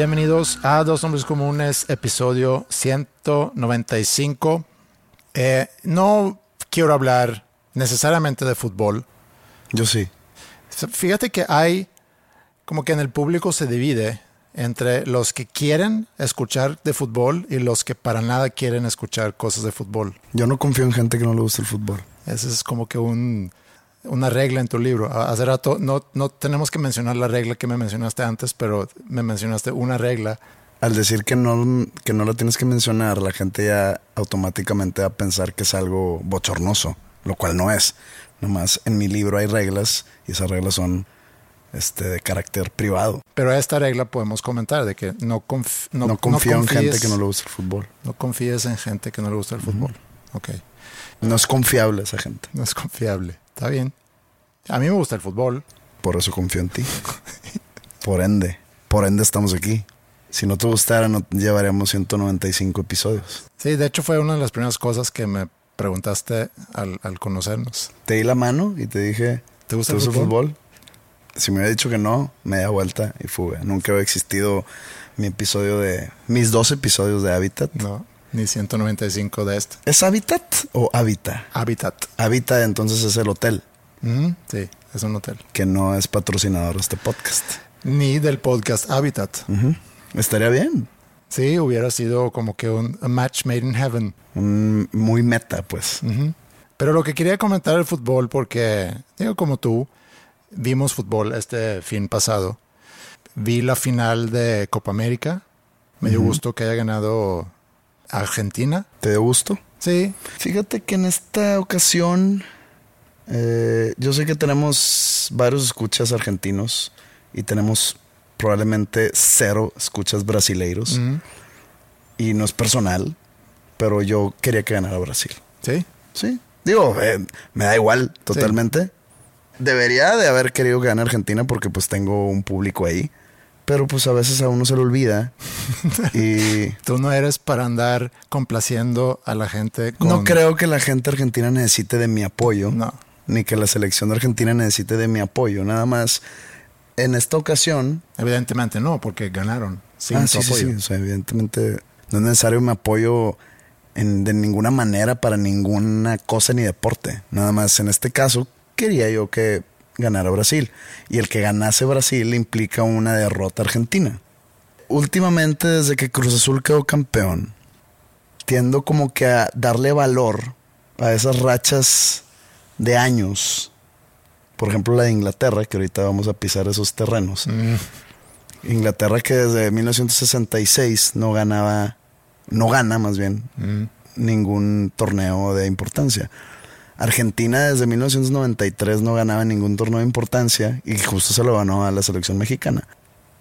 Bienvenidos a Dos Hombres Comunes, episodio 195. Eh, no quiero hablar necesariamente de fútbol. Yo sí. Fíjate que hay, como que en el público se divide entre los que quieren escuchar de fútbol y los que para nada quieren escuchar cosas de fútbol. Yo no confío en gente que no le gusta el fútbol. Ese es como que un, una regla en tu libro. Hace rato no, no tenemos que mencionar la regla que me mencionaste antes, pero me mencionaste una regla. Al decir que no, que no la tienes que mencionar, la gente ya automáticamente va a pensar que es algo bochornoso, lo cual no es. Nomás en mi libro hay reglas y esas reglas son este, de carácter privado. Pero esta regla podemos comentar de que no, conf, no, no confío en gente que no le gusta el fútbol. No confíes en gente que no le gusta el fútbol. Ok. No es confiable esa gente. No es confiable. Está bien. A mí me gusta el fútbol. Por eso confío en ti. por ende. Por ende estamos aquí. Si no te gustara, no llevaríamos 195 episodios. Sí, de hecho fue una de las primeras cosas que me preguntaste al, al conocernos. Te di la mano y te dije, ¿te gusta, ¿te el, gusta fútbol? el fútbol? Si me hubiera dicho que no, media vuelta y fuga. Nunca había existido mi episodio de... Mis dos episodios de Habitat. No, ni 195 de este. ¿Es Habitat o Habita? Habitat. Habitat entonces es el hotel. Mm, sí, es un hotel. Que no es patrocinador de este podcast. Ni del podcast Habitat. Uh -huh. Estaría bien. Sí, hubiera sido como que un match made in heaven. Muy meta, pues. Uh -huh. Pero lo que quería comentar el fútbol, porque, digo, como tú, vimos fútbol este fin pasado. Vi la final de Copa América. Me dio uh -huh. gusto que haya ganado Argentina. ¿Te dio gusto? Sí. Fíjate que en esta ocasión eh, yo sé que tenemos varios escuchas argentinos y tenemos probablemente cero escuchas brasileiros. Y no es personal, pero yo quería que ganara Brasil. ¿Sí? Sí. Digo, eh, me da igual totalmente. Sí. Debería de haber querido que gane Argentina porque pues tengo un público ahí. Pero pues a veces a uno se le olvida. y tú no eres para andar complaciendo a la gente. Con... No creo que la gente argentina necesite de mi apoyo. No. Ni que la selección de Argentina necesite de mi apoyo. Nada más en esta ocasión. Evidentemente no, porque ganaron. Sin ah, sí, sí, sí. O sea, evidentemente no es necesario mi apoyo en, de ninguna manera para ninguna cosa ni deporte. Nada más en este caso quería yo que ganara Brasil. Y el que ganase Brasil implica una derrota argentina. Últimamente, desde que Cruz Azul quedó campeón, tiendo como que a darle valor a esas rachas de años. Por ejemplo, la de Inglaterra, que ahorita vamos a pisar esos terrenos. Mm. Inglaterra que desde 1966 no ganaba, no gana más bien, mm. ningún torneo de importancia. Argentina desde 1993 no ganaba ningún torneo de importancia y justo se lo ganó a la selección mexicana.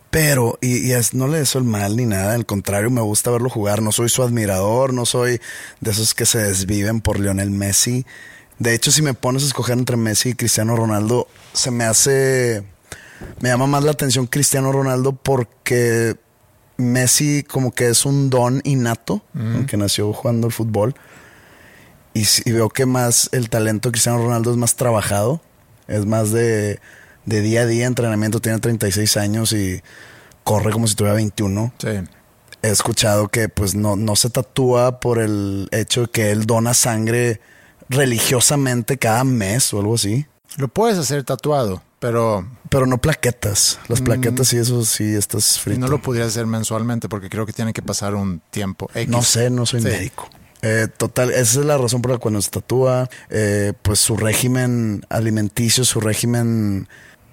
Pero, y, y es, no le deseo el mal ni nada, al contrario, me gusta verlo jugar. No soy su admirador, no soy de esos que se desviven por Lionel Messi. De hecho, si me pones a escoger entre Messi y Cristiano Ronaldo, se me hace. Me llama más la atención Cristiano Ronaldo porque Messi, como que es un don innato, Mm. que nació jugando al fútbol. Y, y veo que más el talento de Cristiano Ronaldo es más trabajado, es más de, de día a día entrenamiento, tiene 36 años y corre como si tuviera 21. Sí. He escuchado que pues no, no se tatúa por el hecho de que él dona sangre religiosamente cada mes o algo así. Lo puedes hacer tatuado, pero Pero no plaquetas. Las plaquetas y eso sí estás y frito. no lo pudieras hacer mensualmente porque creo que tiene que pasar un tiempo. X. No sé, no soy Sí. médico. Eh, total, esa es la razón por la cual no se tatúa. Eh, pues su régimen alimenticio, su régimen,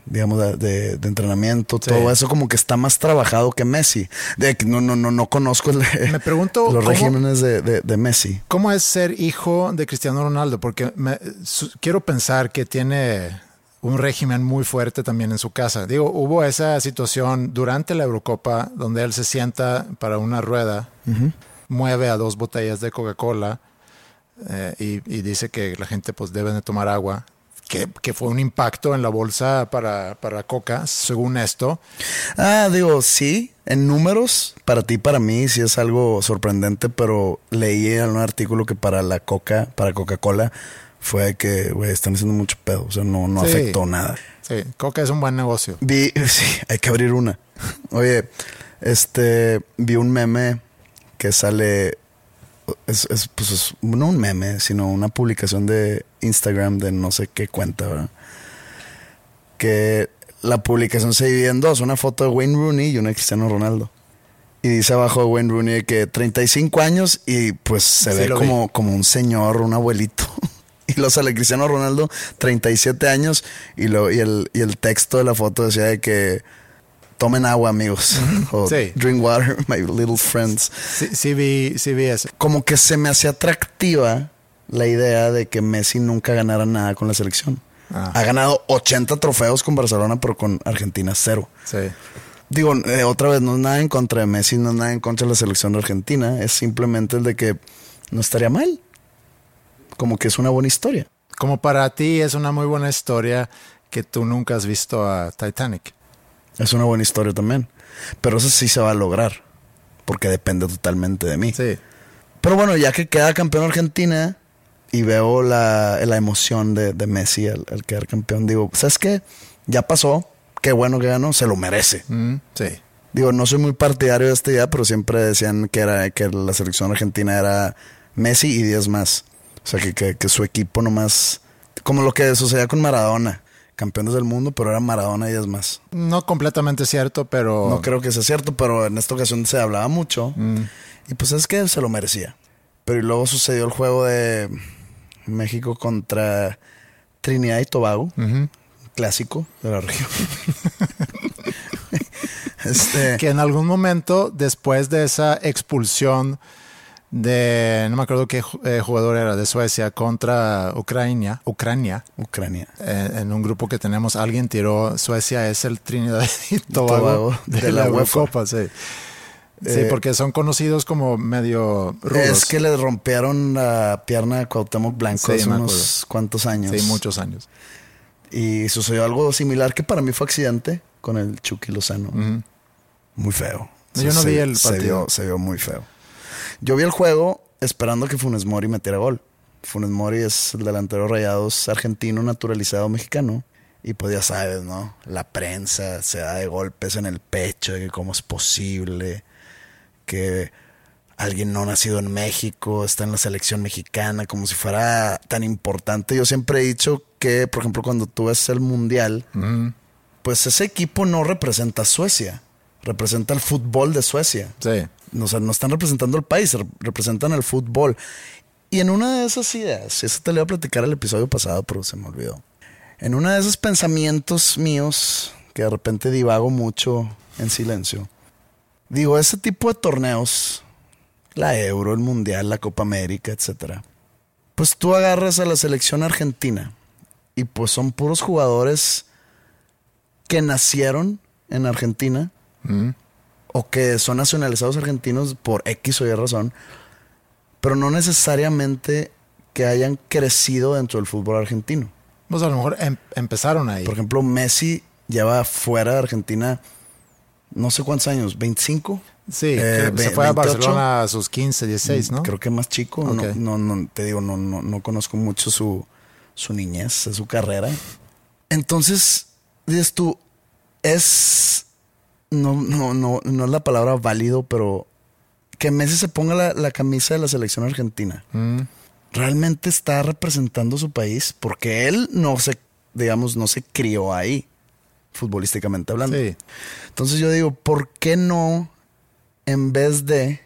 digamos, de, entrenamiento, Sí. todo eso como que está más trabajado que Messi. De no, no, no, no conozco el- Me pregunto los regímenes de, de- de Messi. ¿Cómo es ser hijo de Cristiano Ronaldo? Porque me- su- quiero pensar que tiene un régimen muy fuerte también en su casa. Digo, hubo esa situación durante la Eurocopa donde él se sienta para una rueda, mueve a dos botellas de Coca-Cola eh, y, y dice que la gente pues debe de tomar agua. Que, que fue un impacto en la bolsa para, para Coca, según esto. Ah, digo, sí, en números, para ti, para mí, sí es algo sorprendente, pero leí en un artículo que para la Coca, para Coca-Cola, fue que, güey, están haciendo mucho pedo, o sea, no, no Sí. afectó nada. Sí, Coca es un buen negocio. Vi, sí, hay que abrir una. Oye, este, vi un meme que sale, es, es, pues, es- no un meme, sino una publicación de Instagram de no sé qué cuenta, ¿verdad? Que la publicación se divide en dos, una foto de Wayne Rooney y una de Cristiano Ronaldo. Y dice abajo de Wayne Rooney que 35 años y pues se Sí, ve vi. como, como un señor, un abuelito. Y lo sale Cristiano Ronaldo, 37 años, y, lo, y, el, y el texto de la foto decía de que tomen agua, amigos. o Sí. drink water, my little friends. Sí, sí vi, sí vi eso. Como que se me hacía atractiva la idea de que Messi nunca ganara nada con la selección. Ah. Ha ganado 80 trofeos con Barcelona, pero con Argentina cero. Sí. Digo, eh, otra vez, no es nada en contra de Messi, no es nada en contra de la selección de Argentina, es simplemente el de que no estaría mal. Como que es una buena historia. Como para ti es una muy buena historia que tú nunca has visto a Titanic. Es una buena historia también. Pero eso sí se va a lograr, porque depende totalmente de mí. Sí. Pero bueno, ya que queda campeón Argentina y veo la, la emoción de, de Messi al, al quedar campeón, digo, ¿sabes qué? Ya pasó, qué bueno que ganó, se lo merece. Mm, sí. Digo, no soy muy partidario de esta idea, pero siempre decían que era que la selección argentina era Messi y 10 más. O sea, que, que, que su equipo nomás... Como lo que sucedía con Maradona. Campeones del mundo, pero era Maradona y 10 más. No completamente cierto, pero... No creo que sea cierto, pero en esta ocasión se hablaba mucho. Mm. Y pues es que se lo merecía. Pero y luego sucedió el juego de México contra Trinidad y Tobago. Clásico de la región. este, Que en algún momento, después de esa expulsión de... No me acuerdo qué eh, jugador era, de Suecia contra Ucrania, Ucrania, Ucrania. eh, en un grupo que tenemos, alguien tiró, Suecia es el Trinidad y Tobago, Tobago de, de la, la. Eurocopa, sí. Sí, Eh, porque son conocidos como medio rudos. Es que le rompieron la pierna a Cuauhtémoc Blanco Sí, hace unos cuantos años. Sí, muchos años. Y sucedió algo similar que para mí fue accidente con el Chucky Lozano. Muy feo. Yo no vi el se partido. vio, se vio muy feo. Yo vi el juego esperando que Funes Mori metiera gol. Funes Mori es el delantero rayados argentino naturalizado mexicano. Y pues ya sabes, ¿no? La prensa se da de golpes en el pecho de que cómo es posible que alguien no nacido en México está en la selección mexicana como si fuera tan importante. Yo siempre he dicho que, por ejemplo, cuando tú ves el mundial, pues ese equipo no representa a Suecia, representa el fútbol de Suecia. Sí. O sea, no están representando al país, re- representan el fútbol. Y en una de esas ideas, eso te lo iba a platicar el episodio pasado, pero se me olvidó. En uno de esos pensamientos míos, que de repente divago mucho en silencio, digo, ese tipo de torneos, la Euro, el Mundial, la Copa América, etcétera, pues tú agarras a la selección argentina y pues son puros jugadores que nacieron en Argentina Ujú. O que son nacionalizados argentinos por X o Y razón, pero no necesariamente que hayan crecido dentro del fútbol argentino. Pues a lo mejor em- empezaron ahí. Por ejemplo, Messi lleva fuera de Argentina no sé cuántos años, 25. Sí, Eh, se fue a 28. Barcelona a sus 15, 16, ¿no? Creo que más chico. Ok. No, no, no, te digo, no, no, no conozco mucho su, su niñez, su carrera. Entonces, dices tú, es. No, no, no, no es la palabra válido, pero que Messi se ponga la, la camisa de la selección argentina. Mm, Realmente está representando su país porque él no se, digamos, no se crió ahí, futbolísticamente hablando. sí. Entonces yo digo, ¿por qué no, en vez de,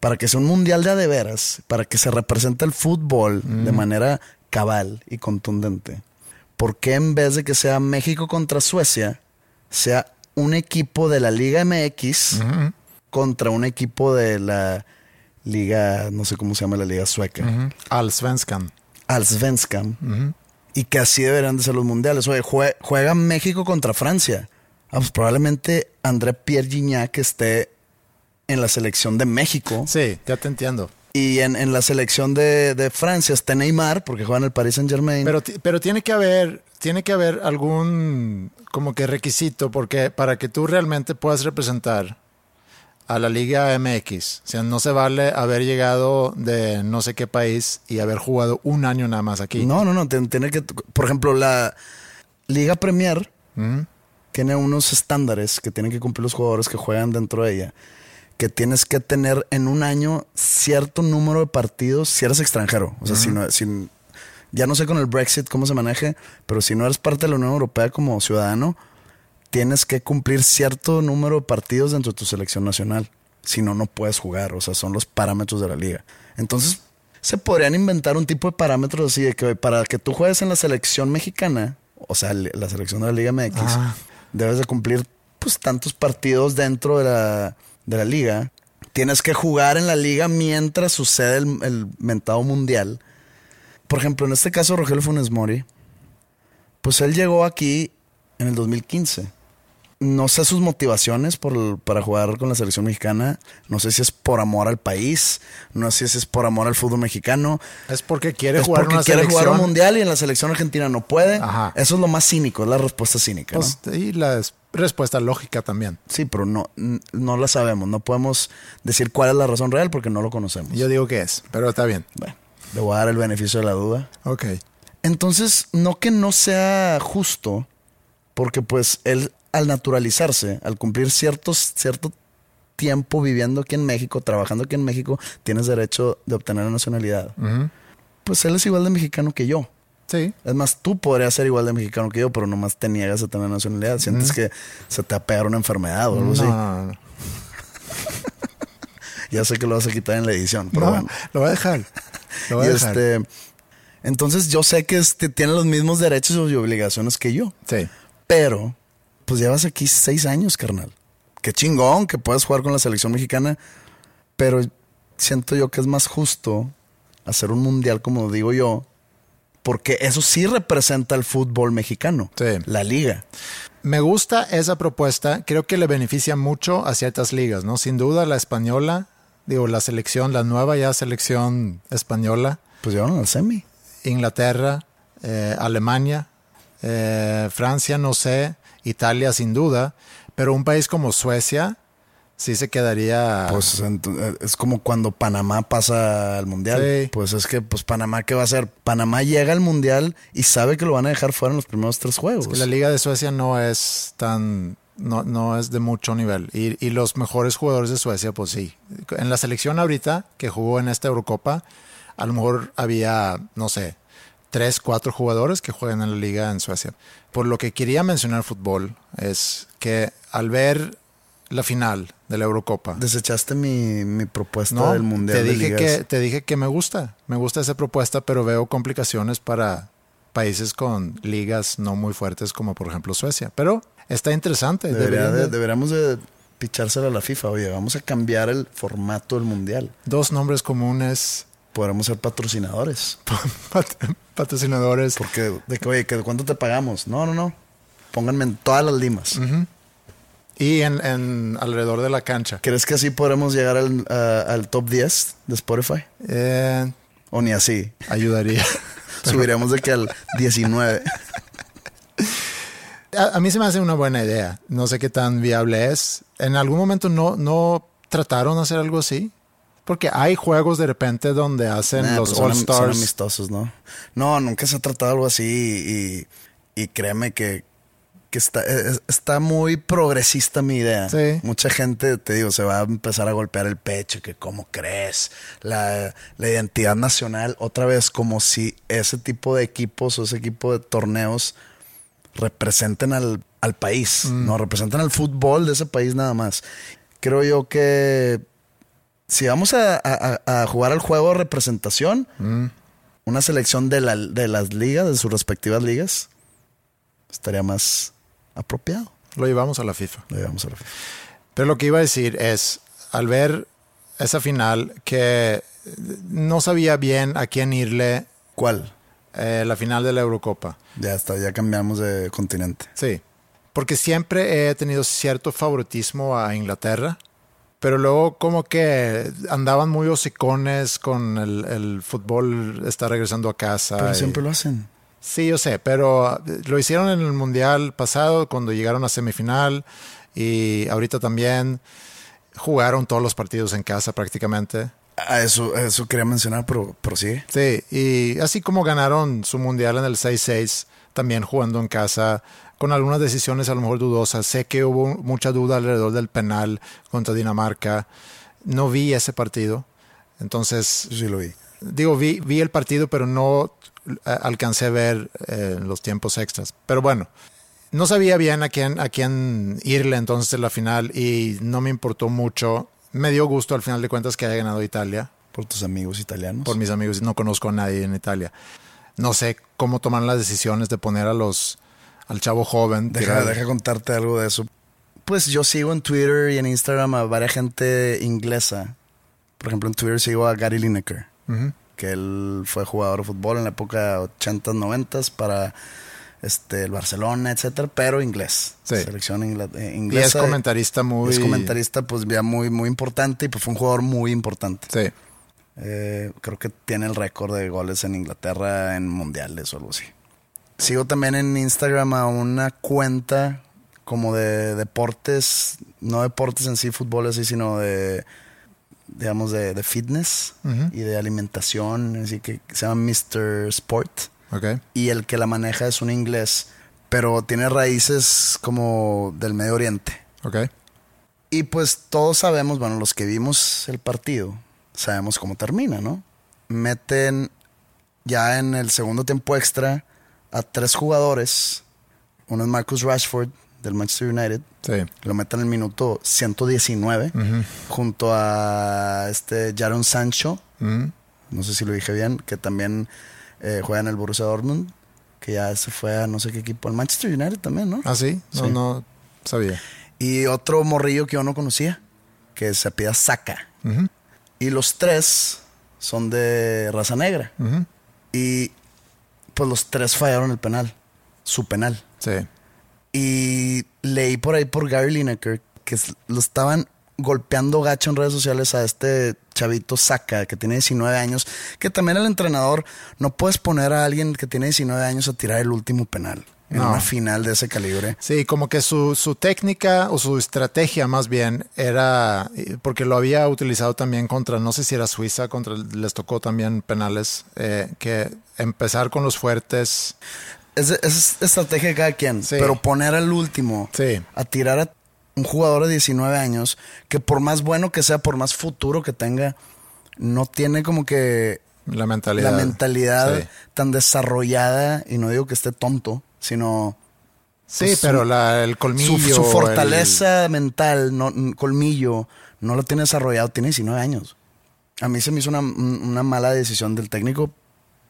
para que sea un mundial de a de veras, para que se represente el fútbol de manera cabal y contundente, ¿por qué en vez de que sea México contra Suecia, sea un equipo de la Liga MX contra un equipo de la Liga, no sé cómo se llama la Liga Sueca. Al Svenskan. Allsvenskan, y que así deberían de ser los mundiales. Oye, jue- juega México contra Francia. Ah, pues probablemente André Pierre Gignac esté en la selección de México. Sí, ya te entiendo. Y en, en la selección de, de Francia está Neymar, porque juega en el Paris Saint Germain. Pero, pero tiene que haber, tiene que haber algún como que requisito porque para que tú realmente puedas representar a la Liga MX, o sea, no se vale haber llegado de no sé qué país y haber jugado un año nada más aquí. no, no, no. Tiene que, por ejemplo, la Liga Premier tiene unos estándares que tienen que cumplir los jugadores que juegan dentro de ella. Que tienes que tener en un año cierto número de partidos si eres extranjero. O sea, si no, si- ya no sé con el Brexit cómo se maneje, pero si no eres parte de la Unión Europea como ciudadano, tienes que cumplir cierto número de partidos dentro de tu selección nacional. Si no, no puedes jugar. O sea, son los parámetros de la liga. Entonces, se podrían inventar un tipo de parámetros así de que para que tú juegues en la selección mexicana, o sea, la selección de la Liga MX, Ah. debes de cumplir pues tantos partidos dentro de la, de la liga. Tienes que jugar en la liga mientras sucede el, el mentado mundial. Por ejemplo, en este caso, Rogelio Funes Mori, pues él llegó aquí en el 2015. No sé sus motivaciones por, para jugar con la selección mexicana. No sé si es por amor al país. No sé si es por amor al fútbol mexicano. Es porque quiere es jugar porque una quiere selección. jugar un mundial y en la selección argentina no puede. Ajá. Eso es lo más cínico, es la respuesta cínica. ¿no? Pues, y la es- respuesta lógica también. Sí, pero no, no la sabemos. No podemos decir cuál es la razón real porque no lo conocemos. Yo digo que es, pero está bien. Bueno, le voy a dar el beneficio de la duda. Ok. Entonces, no que no sea justo, porque pues él al naturalizarse, al cumplir ciertos, cierto tiempo viviendo aquí en México, trabajando aquí en México, tienes derecho de obtener la nacionalidad. Pues él es igual de mexicano que yo. Sí. Es más, tú podrías ser igual de mexicano que yo, pero nomás te niegas a tener nacionalidad. Sientes que se te va a pegar una enfermedad o algo No, así. Ya sé que lo vas a quitar en la edición, pero No, bueno. lo voy a dejar. Lo voy Y a dejar. este, entonces yo sé que este, tiene los mismos derechos y obligaciones que yo. Sí. Pero, pues llevas aquí seis años, carnal. Qué chingón que puedas jugar con la selección mexicana. Pero siento yo que es más justo hacer un mundial, como digo yo, porque eso sí representa el fútbol mexicano. Sí. La liga. Me gusta esa propuesta. Creo que le beneficia mucho a ciertas ligas, ¿no? Sin duda la española, digo, la selección, la nueva ya selección española, Pues llevaron al semi. Inglaterra, eh, Alemania, eh, Francia, no sé, Italia sin duda, pero un país como Suecia sí se quedaría... Pues ent- es como cuando Panamá pasa al mundial. Sí. Pues es que, pues Panamá, ¿qué va a hacer? Panamá llega al mundial y sabe que lo van a dejar fuera en los primeros tres juegos. que la liga de Suecia no es tan... No, no es de mucho nivel. Y, y los mejores jugadores de Suecia, pues sí. En la selección ahorita, que jugó en esta Eurocopa, a lo mejor había, no sé, tres, cuatro jugadores que juegan en la liga en Suecia. Por lo que quería mencionar fútbol es que al ver la final de la Eurocopa, Desechaste mi, mi propuesta no, del mundial te de dije ligas. que te dije que me gusta, me gusta esa propuesta, pero veo complicaciones para países con ligas no muy fuertes como por ejemplo Suecia. Pero está interesante. Debería de- de- deberíamos de pichársela a la FIFA. Oye, vamos a cambiar el formato del mundial. dos nombres comunes, Podremos ser patrocinadores. pat- patrocinadores. Porque, de que, oye, que ¿cuánto te pagamos? No, no, no. Pónganme en todas las limas. Y en, en alrededor de la cancha. ¿Crees que así podremos llegar al, al top 10 de Spotify? Eh, O ni así. ayudaría. Subiremos de que al 19. A, a mí se me hace una buena idea. No sé qué tan viable es. En algún momento no, no trataron de hacer algo así? Porque hay juegos de repente donde hacen Nah, los pues son am- All son Stars. amistosos, ¿no? No, nunca se ha tratado algo así y, y créeme que, que está, es- está muy progresista mi idea. Sí. Mucha gente, te digo, se va a empezar a golpear el pecho, que cómo crees, la, la identidad nacional, otra vez como si ese tipo de equipos o ese equipo de torneos representen al, al país, no representan al fútbol de ese país nada más. Creo yo que si vamos a, a- jugar al juego de representación, una selección de, la- de las ligas, de sus respectivas ligas, estaría más apropiado. Lo llevamos a la FIFA. Lo llevamos a la FIFA. Pero lo que iba a decir es, al ver esa final, que no sabía bien a quién irle ¿Cuál? eh, la final de la Eurocopa. Ya está, ya cambiamos de continente. Sí, porque siempre he tenido cierto favoritismo a Inglaterra, pero luego como que andaban muy hocicones con el, el fútbol, está regresando a casa. Pero y- siempre lo hacen. Sí, yo sé, pero lo hicieron en el Mundial pasado cuando llegaron a semifinal y ahorita también jugaron todos los partidos en casa prácticamente. A eso, a eso quería mencionar, pero prosigue. Sí, y así como ganaron su Mundial en el 6-6, también jugando en casa, con algunas decisiones a lo mejor dudosas. Sé que hubo mucha duda alrededor del penal contra Dinamarca. No vi ese partido. Entonces, sí lo vi. Digo, vi, vi el partido, pero no eh, alcancé a ver eh, los tiempos extras. Pero bueno, no sabía bien a quién, a quién irle entonces en la final y no me importó mucho. Me dio gusto al final de cuentas que haya ganado Italia Por tus amigos italianos. por mis amigos. No conozco a nadie en Italia. No sé cómo toman las decisiones de poner a los al chavo joven. Deja, deja contarte algo de eso. Pues yo sigo en Twitter y en Instagram a varias gente inglesa. Por ejemplo, en Twitter sigo a Gary Lineker, Ujú. Que él fue jugador de fútbol en la época 80s, 90s para este, el Barcelona, etcétera, pero inglés. Sí. Selección ingla- eh, Y es inglesa. comentarista muy... Es comentarista, pues ya muy, muy importante y pues fue un jugador muy importante. Sí. Eh, creo que tiene el récord de goles en Inglaterra en mundiales o algo así. Sigo también en Instagram a una cuenta como de deportes, no deportes en sí, fútbol así, sino de, digamos, de, de fitness y de alimentación, así que se llama Mr. Sport. Y el que la maneja es un inglés, pero tiene raíces como del Medio Oriente. Ok. Y pues todos sabemos, bueno, los que vimos el partido, sabemos cómo termina, ¿no? Meten ya en el segundo tiempo extra a tres jugadores. Uno es Marcus Rashford del Manchester United. Sí. Lo meten en el minuto 119 Ujú. junto a este Jaron Sancho. Ujú. No sé si lo dije bien, que también eh, juega en el Borussia Dortmund. Que ya se fue a no sé qué equipo. El Manchester United también, ¿no? ¿Ah, sí? No, Sí. no sabía. Y otro morrillo que yo no conocía, que se pida. Ujú. Y los tres son de raza negra. Y pues los tres fallaron el penal, su penal. Sí. Y leí por ahí por Gary Lineker que lo estaban golpeando gacho en redes sociales a este chavito Saka, que tiene 19 años, que también el entrenador, no puedes poner a alguien que tiene 19 años a tirar el último penal en No. una final de ese calibre. Sí, como que su, su técnica o su estrategia más bien era, eh, porque lo había utilizado también contra, no sé si era Suiza, contra les tocó también penales, eh, que empezar con los fuertes. Es, es estrategia de cada quien, Sí. pero poner al último Sí. a tirar a un jugador de 19 años que por más bueno que sea, por más futuro que tenga, no tiene como que La mentalidad. la mentalidad Sí, tan desarrollada, y no digo que esté tonto, sino Sí, pues, pero la- el colmillo. su, su el- fortaleza mental, no, colmillo, no lo tiene desarrollado, tiene 19 años. A mí se me hizo una, un- una mala decisión del técnico,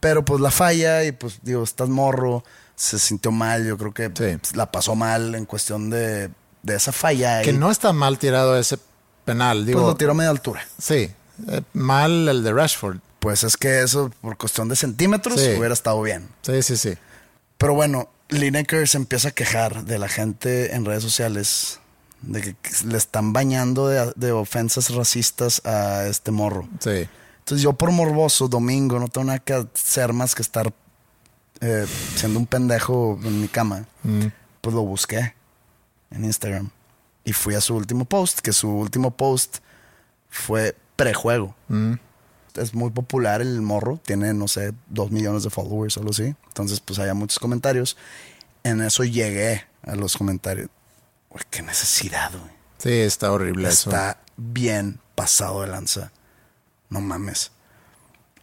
pero pues la falla y pues digo, estás morro, se sintió mal, yo creo que Sí. pues, la pasó mal en cuestión de, de esa falla. que y, no está mal tirado ese penal. Digo, pues lo tiró a media altura. Sí, eh, mal el de Rashford. Pues es que eso, por cuestión de centímetros, Sí. hubiera estado bien. Sí, sí, sí. Pero bueno, Lineker se empieza a quejar de la gente en redes sociales de que le están bañando de, de ofensas racistas a este morro. Sí. Entonces yo por morboso, domingo, no tengo nada que hacer más que estar eh, siendo un pendejo en mi cama. Mm. Pues lo busqué en Instagram. Y fui a su último post, que su último post fue prejuego. Es muy popular el morro, tiene, no sé, dos millones de followers o algo así. Entonces, pues había muchos comentarios. En eso llegué a los comentarios. Uy, qué necesidad, güey. Sí, está horrible eso. Está bien pasado de lanza. No mames.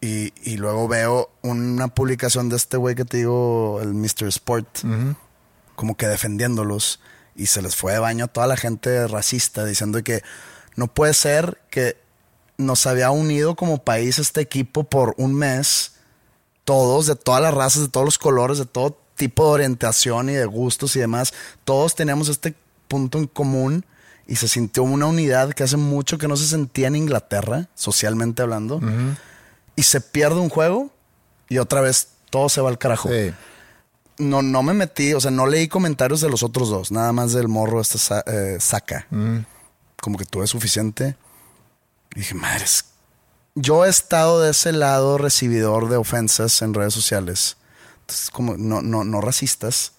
Y, y luego veo una publicación de este güey que te digo, el Mr. Sport, como que defendiéndolos. Y se les fue de baño a toda la gente racista, diciendo que no puede ser que nos había unido como país este equipo por un mes. Todos, de todas las razas, de todos los colores, de todo tipo de orientación y de gustos y demás. Todos teníamos este punto en común y se sintió una unidad que hace mucho que no se sentía en Inglaterra, socialmente hablando. Y se pierde un juego y otra vez todo se va al carajo. Sí. No, no me metí, o sea, no leí comentarios de los otros dos, nada más del morro este sa- eh, saca. Como que tuve suficiente. Y dije, madres. Yo he estado de ese lado recibidor de ofensas en redes sociales. Entonces, como no, no, no racistas,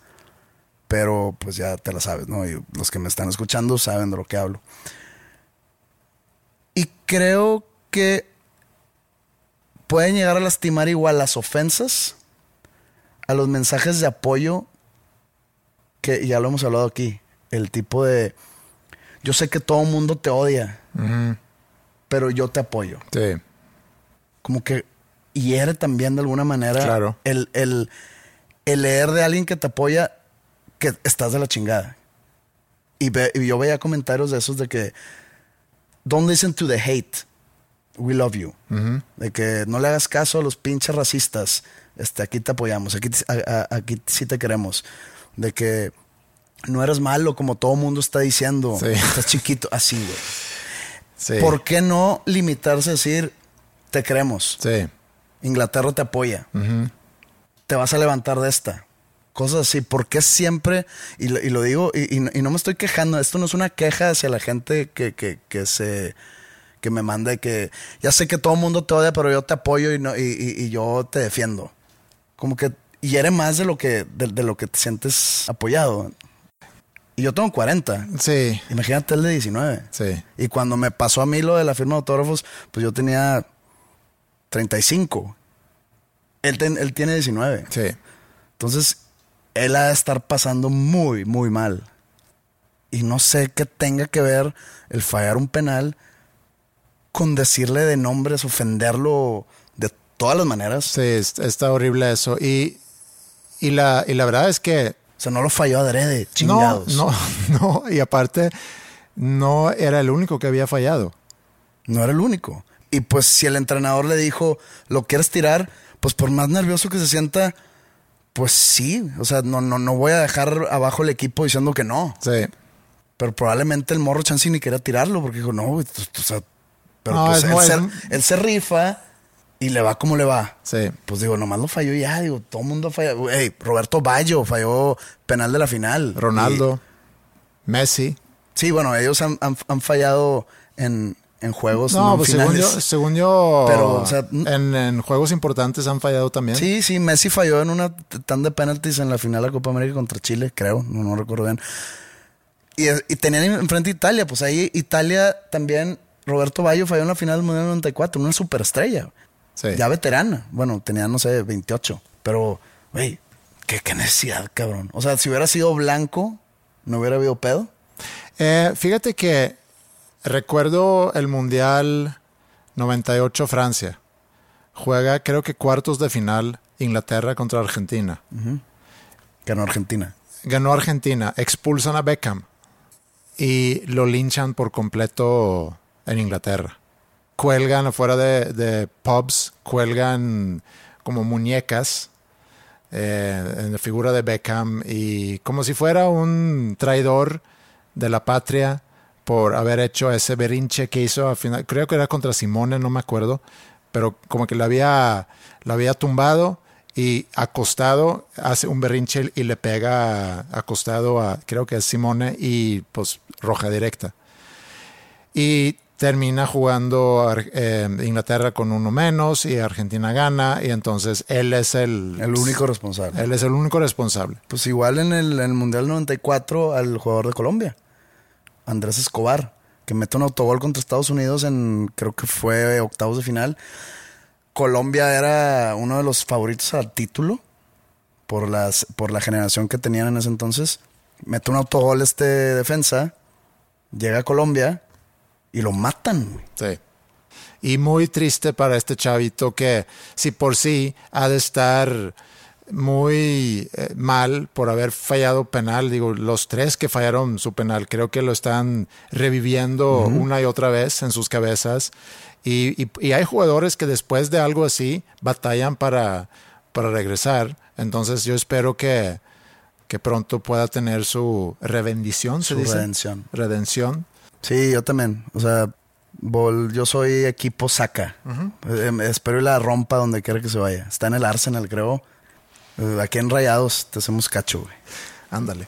pero pues ya te la sabes, ¿no? Y los que me están escuchando saben de lo que hablo. Y creo que pueden llegar a lastimar igual las ofensas a los mensajes de apoyo que ya lo hemos hablado aquí. El tipo de yo sé que todo el mundo te odia, pero yo te apoyo. Sí. Como que hiere también de alguna manera Claro. el, el, el leer de alguien que te apoya que estás de la chingada. Y, ve- y yo veía comentarios de esos de que don't listen to the hate. We love you. De que no le hagas caso a los pinches racistas. Este, aquí te apoyamos. Aquí, te- a- a- aquí sí te queremos. De que no eres malo como todo mundo está diciendo. Sí. Estás chiquito. Así, güey. Sí. ¿Por qué no limitarse a decir te queremos? Sí. Inglaterra te apoya. Te vas a levantar de esta. Cosas así. ¿Por qué siempre? Y lo, y lo digo, y, y no- y no me estoy quejando. Esto no es una queja hacia la gente que, que, que se que me manda que ya sé que todo el mundo te odia, pero yo te apoyo y, no, y, y- y yo te defiendo. Como que hiere más de lo que, de, de lo que te sientes apoyado. Y yo tengo 40. Sí. Imagínate el de 19. Sí. Y cuando me pasó a mí lo de la firma de autógrafos, pues yo tenía 35. Él, ten- él tiene 19. Sí. Entonces, él ha de estar pasando muy, muy mal. Y no sé qué tenga que ver el fallar un penal con decirle de nombres, ofenderlo de todas las maneras. Sí, es- está horrible eso. Y, y, la, y la verdad es que O sea, no lo falló adrede, chingados. no, no, no. Y aparte, no era el único que había fallado. No era el único. Y pues si el entrenador le dijo, ¿lo quieres tirar? Pues por más nervioso que se sienta, pues sí. O sea, no, no, no voy a dejar abajo el equipo diciendo que no. Sí. Pero probablemente el morro Chansey ni quería tirarlo porque dijo, no, güey, o sea, pero No, pues es él, se, él se rifa y le va como le va. Sí. Pues digo, nomás lo falló ya, digo, todo el mundo falló. Güey, Roberto Bayo falló penal de la final. Ronaldo, Messi. Sí, bueno, ellos han, han- han fallado en, en juegos No, no pues según finales. yo, según yo Pero, o sea, en, en juegos importantes han fallado también. Sí, sí, Messi falló en una t- tanda de penaltis en la final de la Copa América contra Chile, creo, no, no recuerdo bien. Y, y tenían enfrente a Italia, pues ahí Italia también, Roberto Bayo falló en la final del Mundial 94, una superestrella, Sí. ya veterana. Bueno, tenía, no sé, 28, pero, güey, qué, qué necesidad, cabrón. O sea, si hubiera sido blanco, no hubiera habido pedo. Eh, fíjate que recuerdo el Mundial 98 Francia. Juega creo que cuartos de final Inglaterra contra Argentina. Ganó Argentina. Ganó Argentina, expulsan a Beckham y lo linchan por completo en Inglaterra. Cuelgan afuera de, de pubs, cuelgan como muñecas eh, en la figura de Beckham y como si fuera un traidor de la patria por haber hecho ese berrinche que hizo al final, creo que era contra Simone, no me acuerdo, pero como que la había, la había tumbado y acostado, hace un berrinche y le pega acostado a, creo que es Simone, y pues roja directa. Y termina jugando eh, Inglaterra con uno menos y Argentina gana y entonces él es el, El único responsable. él es el único responsable. Pues igual en el, en el Mundial 94 al jugador de Colombia, Andrés Escobar, que mete un autogol contra Estados Unidos en, creo que fue octavos de final. Colombia era uno de los favoritos al título por, las, por la generación que tenían en ese entonces. Mete un autogol este defensa, llega a Colombia y lo matan. Sí. Y muy triste para este chavito que si por sí ha de estar muy eh, mal por haber fallado penal. Digo, los tres que fallaron su penal, creo que lo están reviviendo una y otra vez en sus cabezas. Y, y, hay jugadores que después de algo así batallan para, para regresar. Entonces yo espero que, que pronto pueda tener su rebendición, ¿se Su dice? redención. Redención. Sí, yo también. O sea, Bol- yo soy equipo saca. Eh, espero y la rompa donde quiera que se vaya. Está en el Arsenal, creo. Eh, aquí en Rayados te hacemos cacho, güey. Ándale.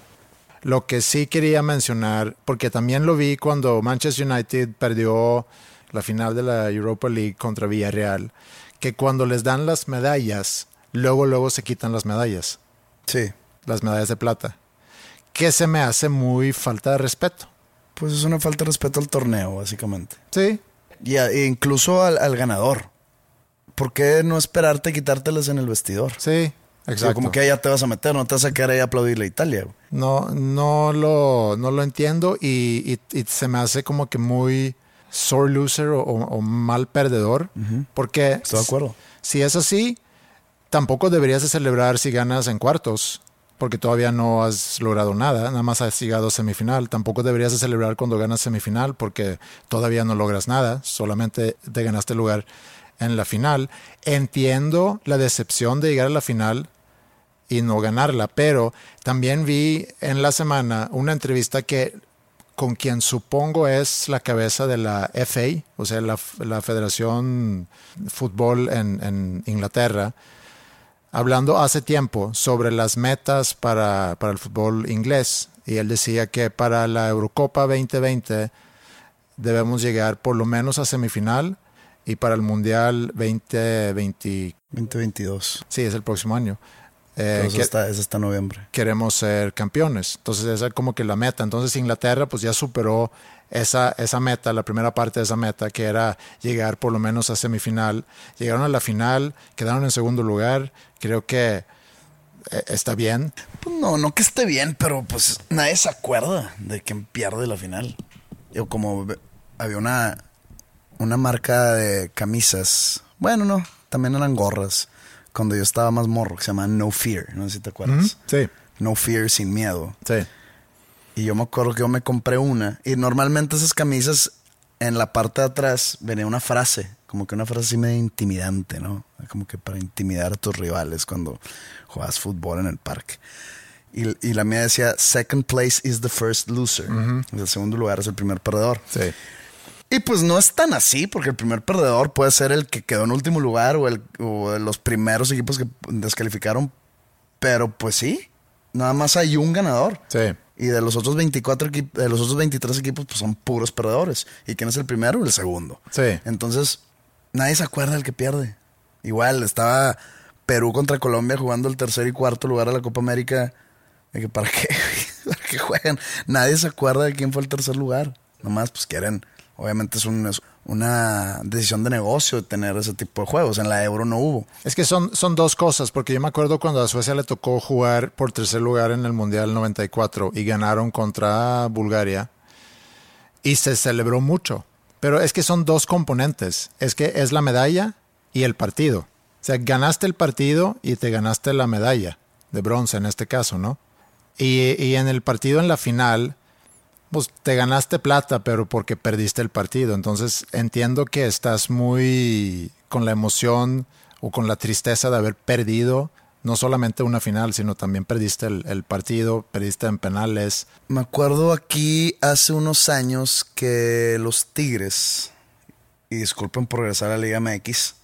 Lo que sí quería mencionar, porque también lo vi cuando Manchester United perdió la final de la Europa League contra Villarreal, que cuando les dan las medallas, luego, luego se quitan las medallas, Sí. las medallas de plata, que se me hace muy falta de respeto. Pues es una falta de respeto al torneo, básicamente. Sí, Y a- e incluso al, al ganador. ¿Por qué no esperarte quitártelas en el vestidor? sí, exacto. como que ya te vas a meter, no te vas a quedar ahí a aplaudirle a Italia. güey. No, no lo, no lo entiendo y, y- y se me hace como que muy sore loser o, o- o mal perdedor, porque Estoy de acuerdo. si es así, tampoco deberías de celebrar si ganas en cuartos, porque todavía no has logrado nada, nada más has llegado a semifinal. Tampoco deberías de celebrar cuando ganas semifinal, porque todavía no logras nada, solamente te ganaste lugar en la final. Entiendo la decepción de llegar a la final y no ganarla, pero también vi en la semana una entrevista que con quien supongo es la cabeza de la FA, o sea, la, la Federación de Fútbol en, en Inglaterra, hablando hace tiempo sobre las metas para, para el fútbol inglés. Y él decía que para la Eurocopa 2020 debemos llegar por lo menos a semifinal y para el Mundial 2020, 2022. sí, es el próximo año. Eh, Entonces que- es hasta noviembre. queremos ser campeones. Entonces esa es como que la meta. Entonces Inglaterra pues ya superó esa, esa meta, la primera parte de esa meta, que era llegar por lo menos a semifinal. Llegaron a la final, quedaron en segundo lugar. Creo que eh, está bien. Pues no, no que esté bien, pero pues nadie se acuerda de quién pierde la final. Yo como había una, una marca de camisas, bueno, no, también eran gorras, cuando yo estaba más morro, que se llama No Fear, no sé si te acuerdas. Sí, No Fear, sin miedo. sí. Y yo me acuerdo que yo me compré una. Y normalmente esas camisas, en la parte de atrás, venía una frase. Como que una frase así medio intimidante, ¿no? Como que para intimidar a tus rivales cuando juegas fútbol en el parque. Y, y la mía decía, second place is the first loser. El segundo lugar es el primer perdedor. Sí. Y pues no es tan así, porque el primer perdedor puede ser el que quedó en último lugar o, el, o los primeros equipos que descalificaron. Pero pues sí, nada más hay un ganador. Sí. Y de los otros 24 equipos, de los otros 23 equipos, pues son puros perdedores. ¿Y quién es el primero? El segundo. Sí. Entonces, nadie se acuerda del que pierde. Igual, estaba Perú contra Colombia jugando el tercer y cuarto lugar a la Copa América. ¿Para qué? ¿Para qué juegan? Nadie se acuerda de quién fue el tercer lugar. Nomás, pues quieren. Obviamente es, un- es una decisión de negocio tener ese tipo de juegos. En la Euro no hubo. Es que son, son dos cosas, porque yo me acuerdo cuando a Suecia le tocó jugar por tercer lugar en el Mundial 94 y ganaron contra Bulgaria y se celebró mucho. Pero es que son dos componentes. Es que es la medalla y el partido. O sea, ganaste el partido y te ganaste la medalla de bronce en este caso, ¿no? Y, y en el partido en la final, pues te ganaste plata, pero porque perdiste el partido. Entonces entiendo que estás muy con la emoción o con la tristeza de haber perdido no solamente una final, sino también perdiste el, el partido, perdiste en penales. Me acuerdo aquí hace unos años que los Tigres, y disculpen por regresar a la Liga MX,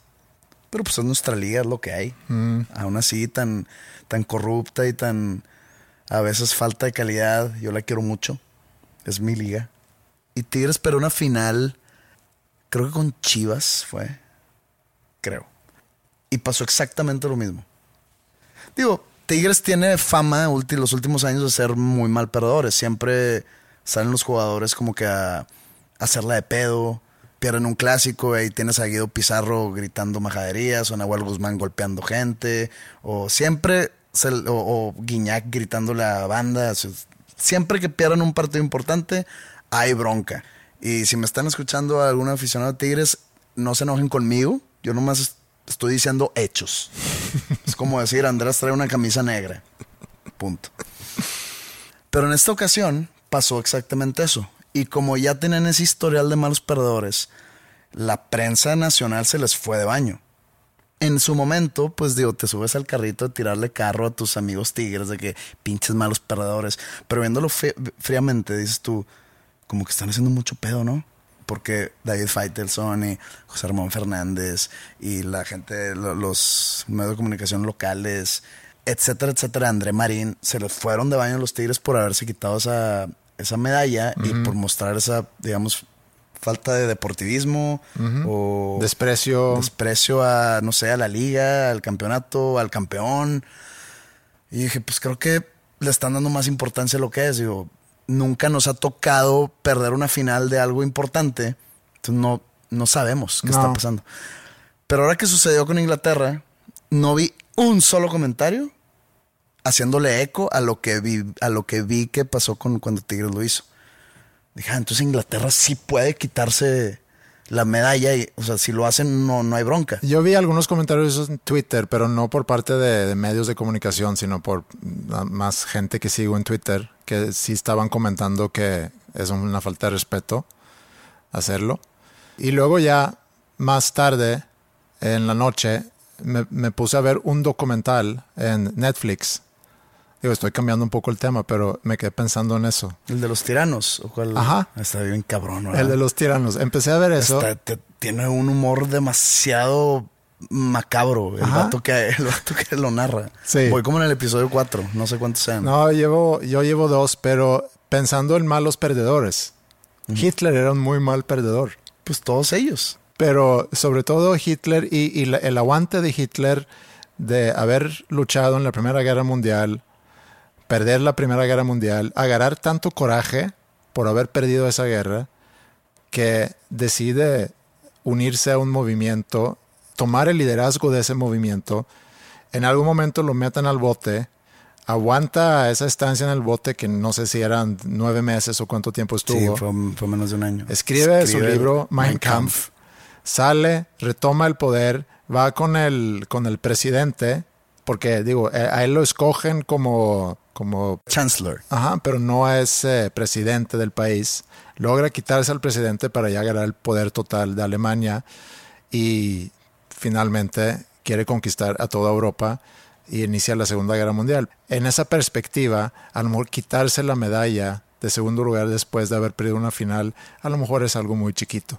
pero pues es nuestra liga, es lo que hay. Aún así, tan, tan corrupta y tan a veces falta de calidad, yo la quiero mucho. Es mi liga. Y Tigres, pero una final, creo que con Chivas fue, creo. Y pasó exactamente lo mismo. Digo, Tigres tiene fama los últimos años de ser muy mal perdedores. Siempre salen los jugadores como que a, hacerla de pedo. Pierden un clásico y tienes a Guido Pizarro gritando majaderías, o Nahuel Guzmán golpeando gente, o siempre, o, o Guiñac gritando la banda. Siempre que pierdan un partido importante, hay bronca. Y si me están escuchando algún aficionado de Tigres, no se enojen conmigo. Yo nomás estoy diciendo hechos. es como decir, Andrés trae una camisa negra. Punto. Pero en esta ocasión pasó exactamente eso. Y como ya tienen ese historial de malos perdedores, la prensa nacional se les fue de baño. En su momento, pues digo, te subes al carrito de tirarle carro a tus amigos tigres de que pinches malos perdedores. Pero viéndolo fríamente, dices tú, como que están haciendo mucho pedo, ¿no? Porque David Faitelson y José Ramón Fernández y la gente, los medios de comunicación locales, etcétera, etcétera, André Marín, se les fueron de baño los Tigres por haberse quitado esa, esa medalla y por mostrar esa, digamos, falta de deportivismo o desprecio desprecio a no sé a la liga al campeonato al campeón y dije pues creo que le están dando más importancia a lo que es digo nunca nos ha tocado perder una final de algo importante. Entonces no, no sabemos qué está pasando. Pero ahora que sucedió con Inglaterra, no vi un solo comentario haciéndole eco a lo que vi, a lo que vi que pasó con cuando Tigres lo hizo. Dije, ah, entonces Inglaterra sí puede quitarse la medalla y, o sea, si lo hacen no, no hay bronca. Yo vi algunos comentarios en Twitter, pero no por parte de, medios de comunicación, sino por más gente que sigo en Twitter, que sí estaban comentando que es una falta de respeto hacerlo. Y luego ya más tarde, en la noche, me, me puse a ver un documental en Netflix estoy cambiando un poco el tema, pero me quedé pensando en eso. ¿El de los tiranos? ¿O cuál? Ajá. Está bien cabrón, ¿verdad? El de los tiranos. Empecé a ver eso. tiene un humor demasiado macabro el vato, que, el que lo narra. Sí. Voy como en el episodio 4, no sé cuántos sean. No, llevo, yo llevo dos, pero pensando en malos perdedores. Hitler era un muy mal perdedor. Pues todos ellos. Pero sobre todo Hitler y, el aguante de Hitler de haber luchado en la Primera Guerra Mundial, perder la Primera Guerra Mundial, agarrar tanto coraje por haber perdido esa guerra, que decide unirse a un movimiento, tomar el liderazgo de ese movimiento, en algún momento lo meten al bote, aguanta esa estancia en el bote que no sé si eran nueve meses o cuánto tiempo estuvo. Sí, fue, menos de un año. Escribe, su libro Mein Kampf, sale, retoma el poder, va con el, con el presidente, porque digo, eh, a él lo escogen como como chancellor. Ajá, pero no es eh, presidente del país. Logra quitarse al presidente para ya ganar el poder total de Alemania y finalmente quiere conquistar a toda Europa y inicia la Segunda Guerra Mundial. En esa perspectiva, a lo mejor quitarse la medalla de segundo lugar después de haber perdido una final, a lo mejor es algo muy chiquito.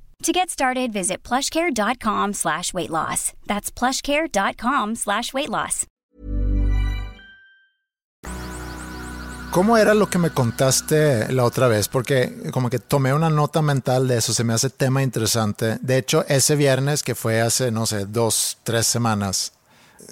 To get started, visit plushcare.com slash weight loss. That's plushcare.com slash weight loss. ¿Cómo era lo que me contaste la otra vez? Porque como que tomé una nota mental de eso, se me hace tema interesante. De hecho, ese viernes que fue hace, no sé, dos, tres semanas,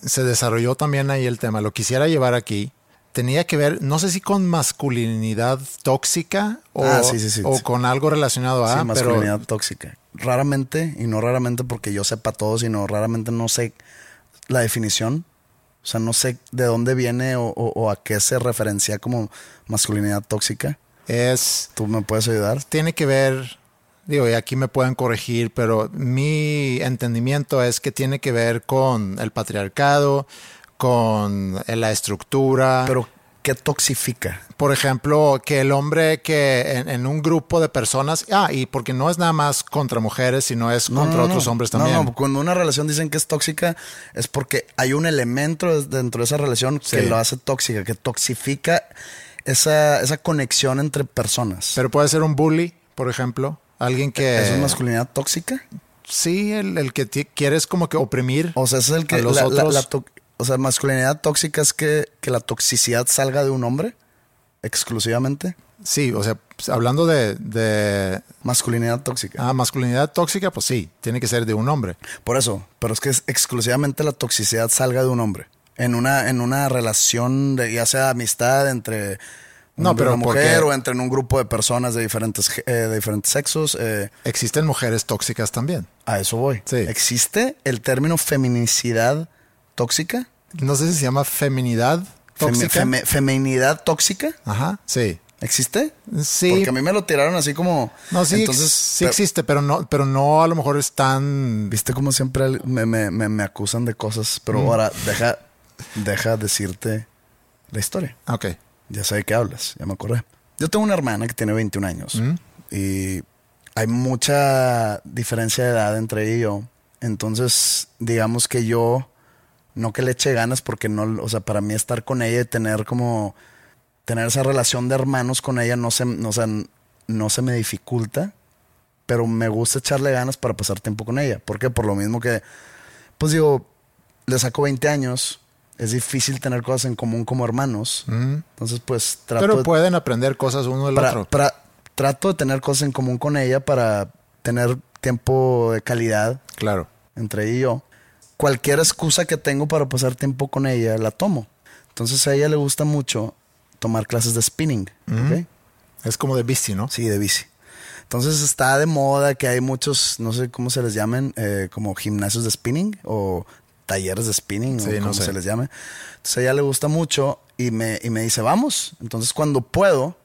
se desarrolló también ahí el tema. Lo quisiera llevar aquí tenía que ver, no sé si con masculinidad tóxica o, ah, o con algo relacionado a... Sí, masculinidad tóxica. Raramente, y no raramente porque yo sepa todo, sino raramente no sé la definición. O sea, no sé de dónde viene o, a qué se referencia como masculinidad tóxica. Es, ¿Tú me puedes ayudar? tiene que ver, digo, y aquí me pueden corregir, pero mi entendimiento es que tiene que ver con el patriarcado, con la estructura. Pero, ¿qué toxifica? por ejemplo, que el hombre que en, en un grupo de personas, ah, y porque no es nada más contra mujeres, sino es No, contra no, no. otros hombres también. No, cuando una relación dicen que es tóxica es porque hay un elemento dentro de esa relación que lo hace tóxica, que toxifica esa, esa conexión entre personas. Pero puede ser un bully, por ejemplo, alguien que... ¿Es una masculinidad tóxica? Sí, el, el que quieres como que oprimir. O sea, es el que A los la- otros. la o sea, masculinidad tóxica es que, que la toxicidad salga de un hombre exclusivamente. Sí, o sea, pues, hablando de, de Masculinidad tóxica. ah, masculinidad tóxica, pues sí, tiene que ser de un hombre. Por eso, pero es que es exclusivamente la toxicidad salga de un hombre. En una, en una relación de ya sea amistad entre No, pero una mujer o entre en un grupo de personas de diferentes, eh, de diferentes sexos. eh, Existen mujeres tóxicas también. a eso voy. Sí. ¿Existe el término feminicidad tóxica? No sé si se llama feminidad tóxica. feminidad tóxica? Ajá, sí. ¿Existe? Sí. Porque a mí me lo tiraron así como. No, sí, Entonces, ex- sí pero- existe, pero no, pero no a lo mejor es tan... Viste como siempre me, me- me- me acusan de cosas, pero Mm. ahora deja, deja decirte la historia. Ok. Ya sé de qué hablas, ya me acordé. Yo tengo una hermana que tiene 21 años y hay mucha diferencia de edad entre ella y yo. Entonces, digamos que yo, no que le eche ganas, porque no, o sea, para mí estar con ella y tener como, tener esa relación de hermanos con ella no se, no, o sea, no se me dificulta, pero me gusta echarle ganas para pasar tiempo con ella. ¿Por qué? Por lo mismo que, pues digo, le saco 20 años, es difícil tener cosas en común como hermanos. Entonces, pues trato Pero de- pueden aprender cosas uno del para- otro. para- trato de tener cosas en común con ella para tener tiempo de calidad Claro. entre ella y yo. Cualquier excusa que tengo para pasar tiempo con ella, la tomo. Entonces a ella le gusta mucho tomar clases de spinning. Es como de bici, ¿no? Sí, de bici. Entonces está de moda que hay muchos, no sé cómo se les llamen, eh, como gimnasios de spinning o talleres de spinning, Sí, o no como sé. se les llame. Entonces a ella le gusta mucho y me, y me dice, vamos. Entonces cuando puedo,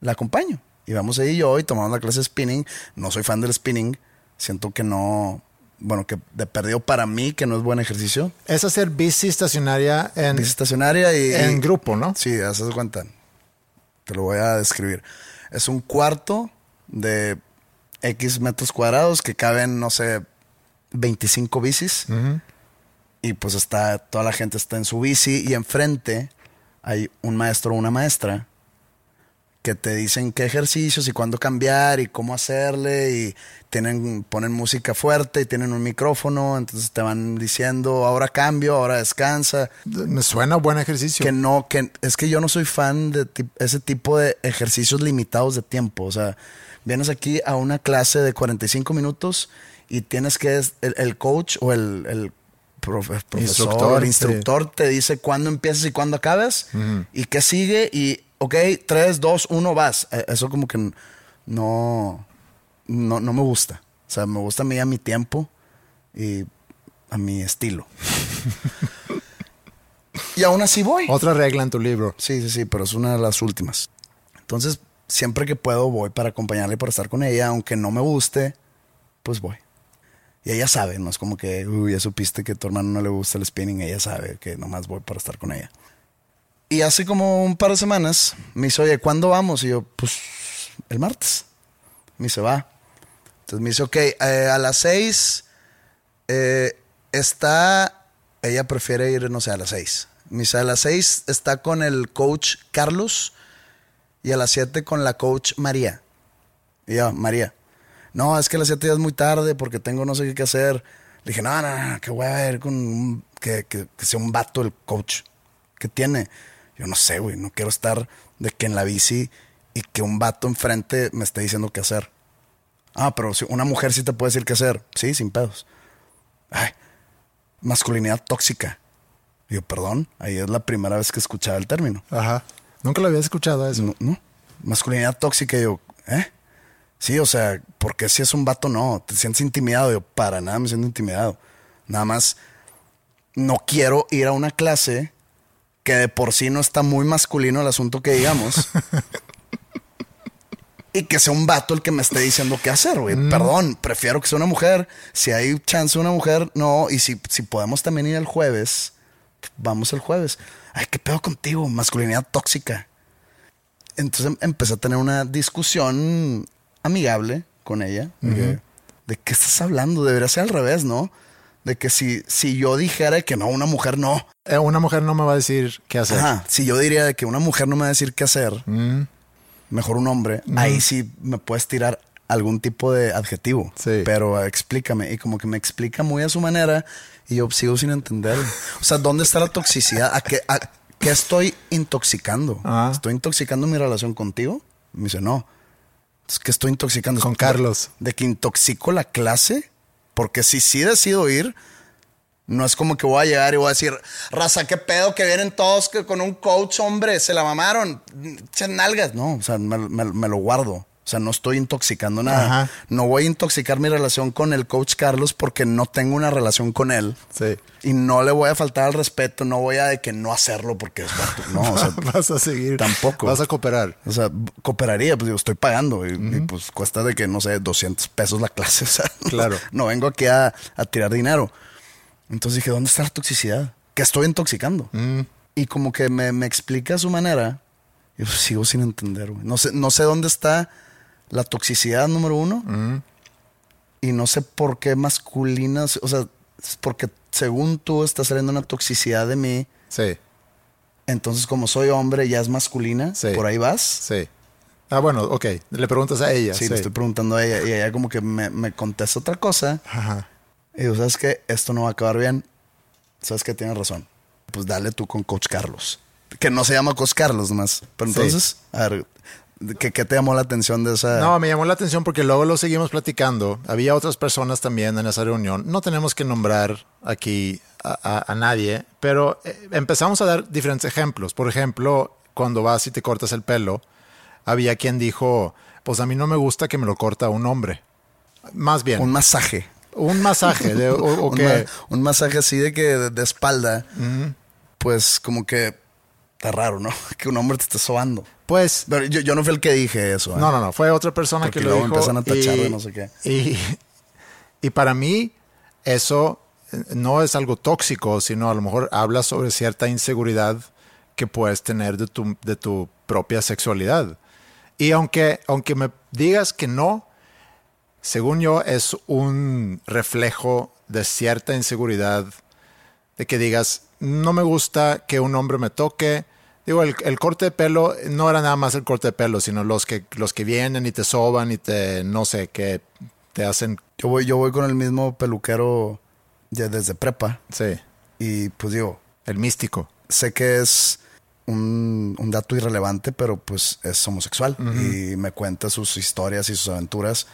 la acompaño. Y vamos ella y yo y tomamos la clase de spinning. No soy fan del spinning. Siento que no, bueno, que de perdido para mí, que no es buen ejercicio. Es hacer bici estacionaria en, Bici estacionaria y... en y- grupo, ¿no? Sí, haces cuenta. Te lo voy a describir. Es un cuarto de X metros cuadrados que caben, no sé, 25 bicis. Y pues está, toda la gente está en su bici y enfrente hay un maestro o una maestra que te dicen qué ejercicios y cuándo cambiar y cómo hacerle y tienen ponen música fuerte y tienen un micrófono, entonces te van diciendo ahora cambio, ahora descansa Me suena buen ejercicio. que no, que es que yo no soy fan de ese tipo de ejercicios limitados de tiempo. O sea, vienes aquí a una clase de 45 minutos y tienes que, el, el coach o el, el profe- profesor, Instructor, el instructor te dice cuándo empiezas y cuándo acabas y qué sigue y, ok, 3, 2, 1, vas. Eh, Eso como que no, no, no me gusta. O sea, me gusta a mí a mi tiempo y a mi estilo. y aún así voy. Otra regla en tu libro. Sí, sí, sí, pero es una de las últimas. Entonces, siempre que puedo voy para acompañarla y para estar con ella, aunque no me guste, pues voy. Y ella sabe, no es como que, uy, ya supiste que a tu hermano no le gusta el spinning, ella sabe que nomás voy para estar con ella. Y hace como un par de semanas me dice, oye, ¿cuándo vamos? Y yo, pues, el martes. Me dice, va. Entonces me dice, ok, eh, a las seis eh, está, ella prefiere ir, no sé, a las seis. Me dice, a las seis está con el coach Carlos y a las siete con la coach María. Y yo, María, no, es que a las siete ya es muy tarde porque tengo no sé qué hacer. Le dije, no, no, no, que voy a ver con un, que, que, que sea un vato el coach. ¿Qué tiene? Yo no sé, güey, no quiero estar de que en la bici y que un vato enfrente me esté diciendo qué hacer. Ah, pero si una mujer sí te puede decir qué hacer. Sí, sin pedos. Ay, masculinidad tóxica. Yo, perdón, ahí es la primera vez que escuchaba el término. Ajá. Nunca lo había escuchado eso. No, no. Masculinidad tóxica, yo, ¿eh? Sí, o sea, porque si es un vato, no, te sientes intimidado. Yo, para nada me siento intimidado. Nada más, no quiero ir a una clase que de por sí no está muy masculino el asunto que digamos. y que sea un vato el que me esté diciendo qué hacer, güey. Perdón, prefiero que sea una mujer. Si hay chance de una mujer, no. Y si, si podemos también ir el jueves, vamos el jueves. Ay, qué pedo contigo, masculinidad tóxica. Entonces em- empecé a tener una discusión amigable con ella. de qué estás hablando, debería ser al revés, ¿no? De que si, si yo dijera que no, una mujer no. Eh, una mujer no me va a decir qué hacer. Ajá, si yo diría de que una mujer no me va a decir qué hacer, Mm, mejor un hombre, ahí sí me puedes tirar algún tipo de adjetivo. Sí. Pero explícame. Y como que me explica muy a su manera y yo sigo sin entender. O sea, ¿dónde está la toxicidad? ¿A qué, a qué estoy intoxicando? Ah. ¿Estoy intoxicando mi relación contigo? Me dice, no. Es que estoy intoxicando. Con Carlos. De que intoxico la clase. Porque si sí decido ir, no es como que voy a llegar y voy a decir, raza, qué pedo que vienen todos con un coach, hombre, se la mamaron, Che nalgas. No, o sea, me lo guardo. O sea, no estoy intoxicando nada. Ajá. No voy a intoxicar mi relación con el coach Carlos porque no tengo una relación con él. Sí. Y no le voy a faltar al respeto, no voy a de que no hacerlo porque es. No, o sea, vas a seguir. tampoco. Vas a cooperar. o sea, cooperaría, pues digo, estoy pagando y, y, pues cuesta de que, no sé, 200 pesos la clase. O sea, Claro. No, vengo aquí a, a tirar dinero. Entonces dije, ¿dónde está la toxicidad? Que estoy intoxicando. Y como que me, me explica a su manera. Y pues, sigo sin entender, güey. No sé, no sé dónde está la toxicidad número uno. Y no sé por qué masculina. O sea, porque según tú está saliendo una toxicidad de mí. Sí, Entonces, como soy hombre, ya es masculina. Sí. Por ahí vas. sí. Ah, bueno, ok. Le preguntas a ella. Sí, Sí, le estoy preguntando a ella y ella como que me, me contesta otra cosa. Ajá. Y digo, ¿sabes qué? Esto no va a acabar bien. ¿Sabes qué? Tienes razón. Pues dale tú con Coach Carlos. Que no se llama Coach Carlos nomás. Pero Sí. entonces, a ver, ¿qué, qué te llamó la atención de esa? No, me llamó la atención porque luego lo seguimos platicando. Había otras personas también en esa reunión. No tenemos que nombrar aquí a, a- a nadie, pero eh, empezamos a dar diferentes ejemplos. Por ejemplo, cuando vas y te cortas el pelo, había quien dijo, pues a mí no me gusta que me lo corta un hombre. Más bien, Un un, masaje. masaje. De, o, o un, que, ma- un masaje así de que de, de espalda. Pues como que está raro, ¿no? Que un hombre te esté sobando. pues, Pero yo, yo no fui el que dije eso. ¿eh? No, no, no. Fue otra persona Porque que lo luego dijo. empiezan a tachar y, de no sé qué. Y, y para mí, eso eh, no es algo tóxico, sino a lo mejor habla sobre cierta inseguridad que puedes tener de tu, de tu propia sexualidad. Y aunque, aunque me digas que no, según yo, es un reflejo de cierta inseguridad, de que digas, no me gusta que un hombre me toque. Digo, el, el corte de pelo no era nada más el corte de pelo, sino los que, los que vienen y te soban y te, no sé, que te hacen, Yo voy, yo voy con el mismo peluquero ya desde prepa. sí, Y pues digo, el místico. sé que es un, un dato irrelevante, pero pues es homosexual y me cuenta sus historias y sus aventuras.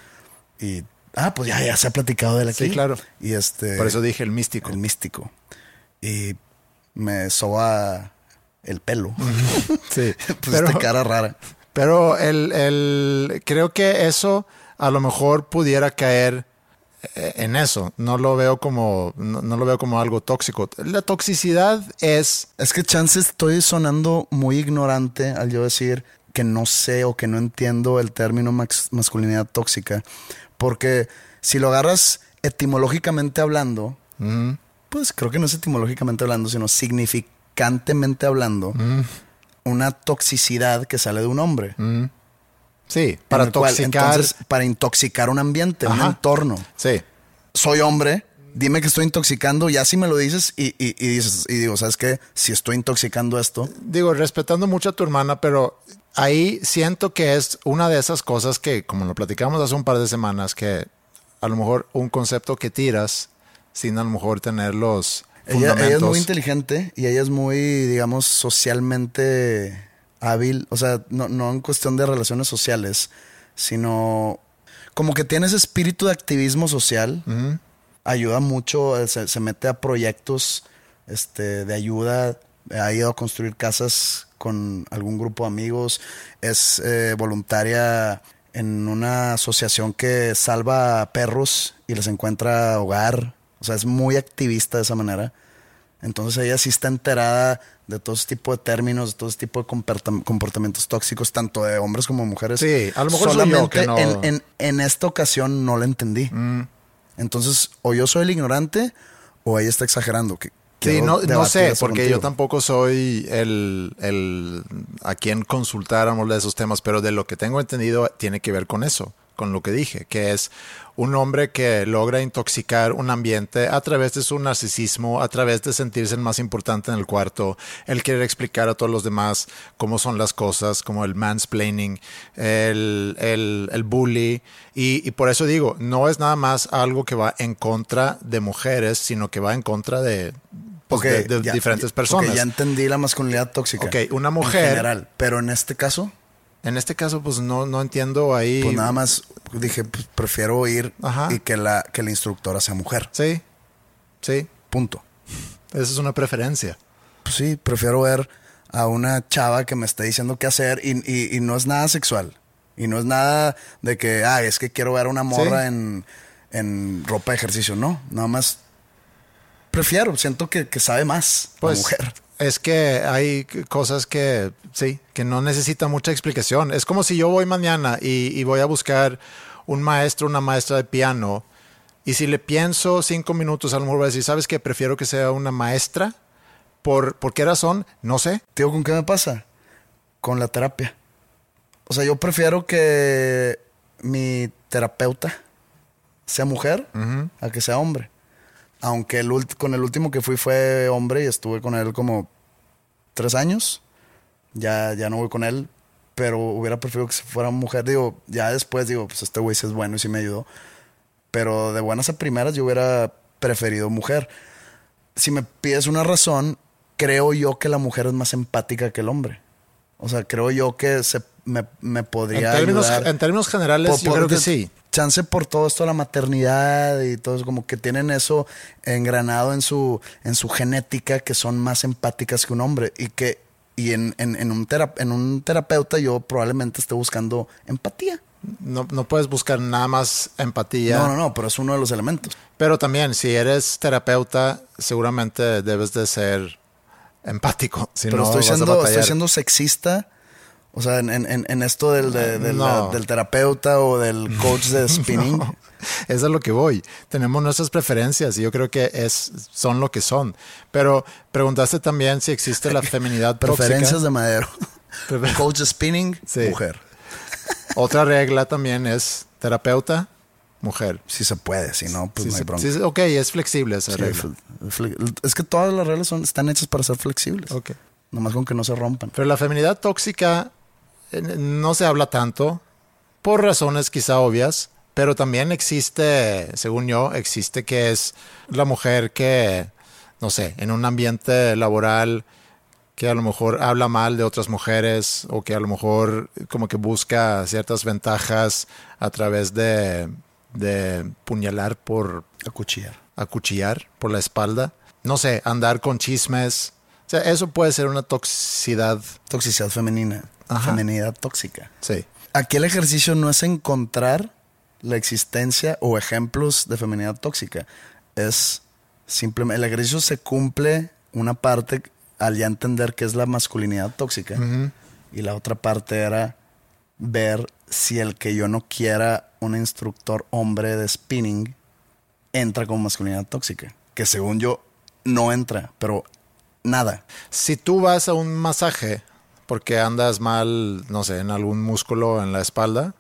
Y, ah, pues ya, ya se ha platicado de él aquí. Sí, claro. Y este. Por eso dije el místico. El místico. Y me soba el pelo. Sí, pues pero, esta cara rara. pero el, el- creo que eso a lo mejor pudiera caer eh, en eso. No lo veo como, no, no lo veo como algo tóxico. La toxicidad es Es que chance estoy sonando muy ignorante al yo decir que no sé o que no entiendo el término masculinidad tóxica. Porque si lo agarras etimológicamente hablando, pues creo que no es etimológicamente hablando, sino significantemente hablando, una toxicidad que sale de un hombre. Sí, para En el cual, toxicar. entonces, para intoxicar un ambiente, un entorno. sí, Soy hombre, dime que estoy intoxicando, ya si me lo dices y, y- y dices, y digo, ¿sabes qué? Si estoy intoxicando esto, digo, respetando mucho a tu hermana, pero ahí siento que es una de esas cosas que, como lo platicamos hace un par de semanas, que a lo mejor un concepto que tiras sin a lo mejor tener los Ella, es muy inteligente y ella es muy, digamos, socialmente hábil. O sea, no, no en cuestión de relaciones sociales, sino como que tiene ese espíritu de activismo social. Ayuda mucho, eh, se, se mete a proyectos este, de ayuda. Ha ido a construir casas con algún grupo de amigos. Es eh, voluntaria en una asociación que salva a perros y les encuentra hogar. O sea, es muy activista de esa manera. Entonces ella sí está enterada de todo ese tipo de términos, de todo ese tipo de comportam- comportamientos tóxicos, tanto de hombres como de mujeres. Sí, a lo mejor soy yo que no- en, en- en esta ocasión no la entendí. Mm. Entonces, o yo soy el ignorante o ella está exagerando. Que, Sí, no, no sé, porque contigo. yo tampoco soy el, el a quien consultáramos de esos temas, pero de lo que tengo entendido tiene que ver con eso, con lo que dije, que es un hombre que logra intoxicar un ambiente a través de su narcisismo, a través de sentirse el más importante en el cuarto, el querer explicar a todos los demás cómo son las cosas, como el mansplaining, el, el, el bully, y, y por eso digo, no es nada más algo que va en contra de mujeres, sino que va en contra de, pues, Ok, de, de ya- diferentes personas. ya entendí la masculinidad tóxica. Ok, una En mujer- general. Pero en este caso, En este caso, pues no, no entiendo ahí. pues nada más dije, pues, prefiero ir Ajá. y que la, que la instructora sea mujer. Sí, sí, Punto. esa es una preferencia. Pues sí, prefiero ver a una chava que me está diciendo qué hacer y, y- y no es nada sexual. Y no es nada de que, ah, es que quiero ver a una morra Sí. en, en ropa de ejercicio. No, nada más prefiero, siento que, que sabe más Pues la mujer. Es que hay cosas que, sí, que no necesitan mucha explicación. Es como si yo voy mañana y, y voy a buscar un maestro, una maestra de piano, y si le pienso cinco minutos, a lo mejor voy a decir, ¿sabes qué? Prefiero que sea una maestra. ¿Por, ¿Por qué razón? No sé. Tío, ¿con qué me pasa? Con la terapia. O sea, yo prefiero que mi terapeuta sea mujer a que sea hombre. Aunque el con el último que fui fue hombre y estuve con él como tres años. Ya, ya no voy con él, pero hubiera preferido que se fuera mujer. Digo, ya después digo, pues este güey sí es bueno y sí me ayudó. Pero de buenas a primeras yo hubiera preferido mujer. Si me pides una razón, creo yo que la mujer es más empática que el hombre. O sea, creo yo que se me, me En podría términos, ayudar. en términos generales, Por- yo creo que sí. Chance por todo esto de la maternidad y todo eso, como que tienen eso engranado en su, en su genética, que son más empáticas que un hombre. Y que, y en, en, en un, tera- en un terapeuta yo probablemente esté buscando empatía. No, no puedes buscar nada más empatía. No, no, no, pero es uno de los elementos. Pero también, si eres terapeuta, seguramente debes de ser empático. Si pero no, estoy, siendo, estoy siendo sexista. O sea, en, en- en esto del, de- del- No. del terapeuta o del coach de spinning. No, eso es a lo que voy. Tenemos nuestras preferencias y yo creo que es, son lo que son. Pero preguntaste también si existe la feminidad Preferencias tóxica. de madero. Prefer- coach de spinning, Sí. mujer. Otra regla también es terapeuta, mujer. Si se puede, si no, pues no hay bronca. ok, es flexible esa Sí, regla. es que todas las reglas son, están hechas para ser flexibles. Ok. Nomás con que no se rompan. Pero la feminidad tóxica no se habla tanto por razones quizá obvias, pero también existe, según yo, existe que es la mujer que, no sé, en un ambiente laboral que a lo mejor habla mal de otras mujeres o que a lo mejor como que busca ciertas ventajas a través de, de puñalar por Acuchillar. acuchillar por la espalda. No sé, andar con chismes. O sea, eso puede ser una toxicidad. Toxicidad femenina. Ajá. Feminidad tóxica. Sí. Aquí el ejercicio no es encontrar la existencia o ejemplos de feminidad tóxica. Es simplemente, el ejercicio se cumple una parte al ya entender qué es la masculinidad tóxica. Y la otra parte era ver si el que yo no quiera un instructor hombre de spinning entra como masculinidad tóxica. Que según yo no entra, pero nada. Si tú vas a un masaje porque andas mal, no sé, en algún músculo en la espalda,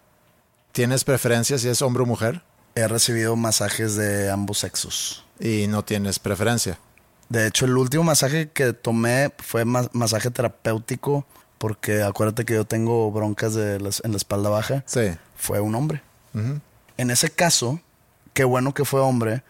¿tienes preferencia si es hombre o mujer? He recibido masajes de ambos sexos. Y no tienes preferencia. De hecho, el último masaje que tomé fue ma- masaje terapéutico porque acuérdate que yo tengo broncas de las- en la espalda baja. Sí. Fue un hombre. En ese caso, qué bueno que fue hombre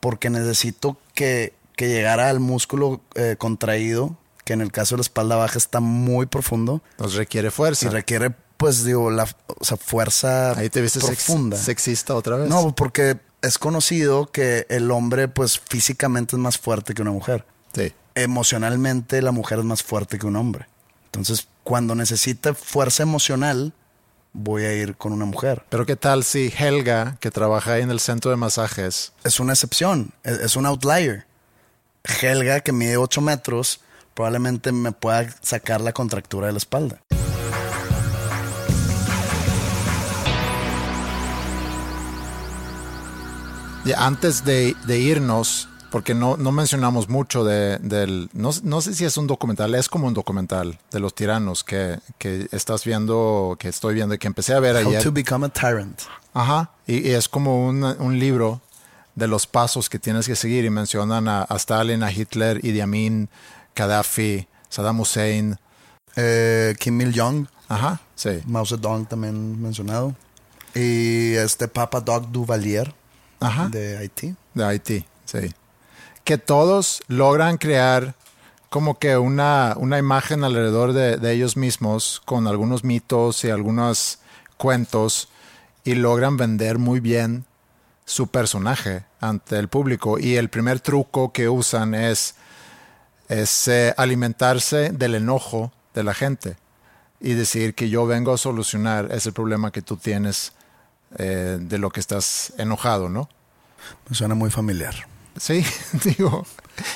porque necesito que, que llegara al músculo eh, contraído, que en el caso de la espalda baja está muy profundo Nos requiere y fuerza. requiere, pues digo, la o sea, fuerza Ahí te viste sex- profunda. sexista otra vez. No, porque es conocido que el hombre, pues físicamente es más fuerte que una mujer. Sí. Emocionalmente, la mujer es más fuerte que un hombre. Entonces, cuando necesite fuerza emocional, voy a ir con una mujer. Pero ¿qué tal si Helga, que trabaja ahí en el centro de masajes, Es una excepción, es, es un outlier. Helga, que mide 8 metros, probablemente me pueda sacar la contractura de la espalda. Antes de, de irnos, porque no, no mencionamos mucho de, del... No, no, sé si es un documental, es como un documental de los tiranos que, que estás viendo, que estoy viendo y que empecé a ver How ayer. to become a tyrant. Ajá, y, y es como un, un, libro de los pasos que tienes que seguir y mencionan a, a Stalin, a Hitler, Idi Amin, Gaddafi, Saddam Hussein. Eh, Kim Il-jong. Ajá, sí. Mao Zedong también mencionado. Y este Papa Doc Duvalier Ajá. de Haití. De Haití, sí. Que todos logran crear como que una, una imagen alrededor de, de, ellos mismos con algunos mitos y algunos cuentos y logran vender muy bien su personaje ante el público. Y el primer truco que usan es, es eh, alimentarse del enojo de la gente y decir que yo vengo a solucionar ese problema que tú tienes eh, de lo que estás enojado, ¿no? Me suena muy familiar. Sí, digo,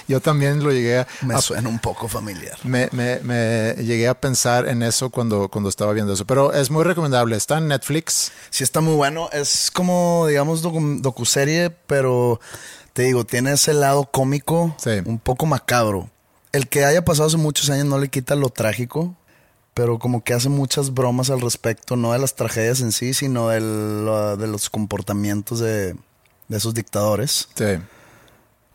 yo también lo llegué a... Me a, suena un poco familiar. Me, me, me, llegué a pensar en eso cuando, cuando estaba viendo eso, pero es muy recomendable, está en Netflix. Sí, está muy bueno, es como, digamos, docu docuserie, pero te digo, tiene ese lado cómico, sí. un poco macabro. El que haya pasado hace muchos años no le quita lo trágico, pero como que hace muchas bromas al respecto, no de las tragedias en sí, sino de, lo, de los comportamientos de, de, esos dictadores. Sí.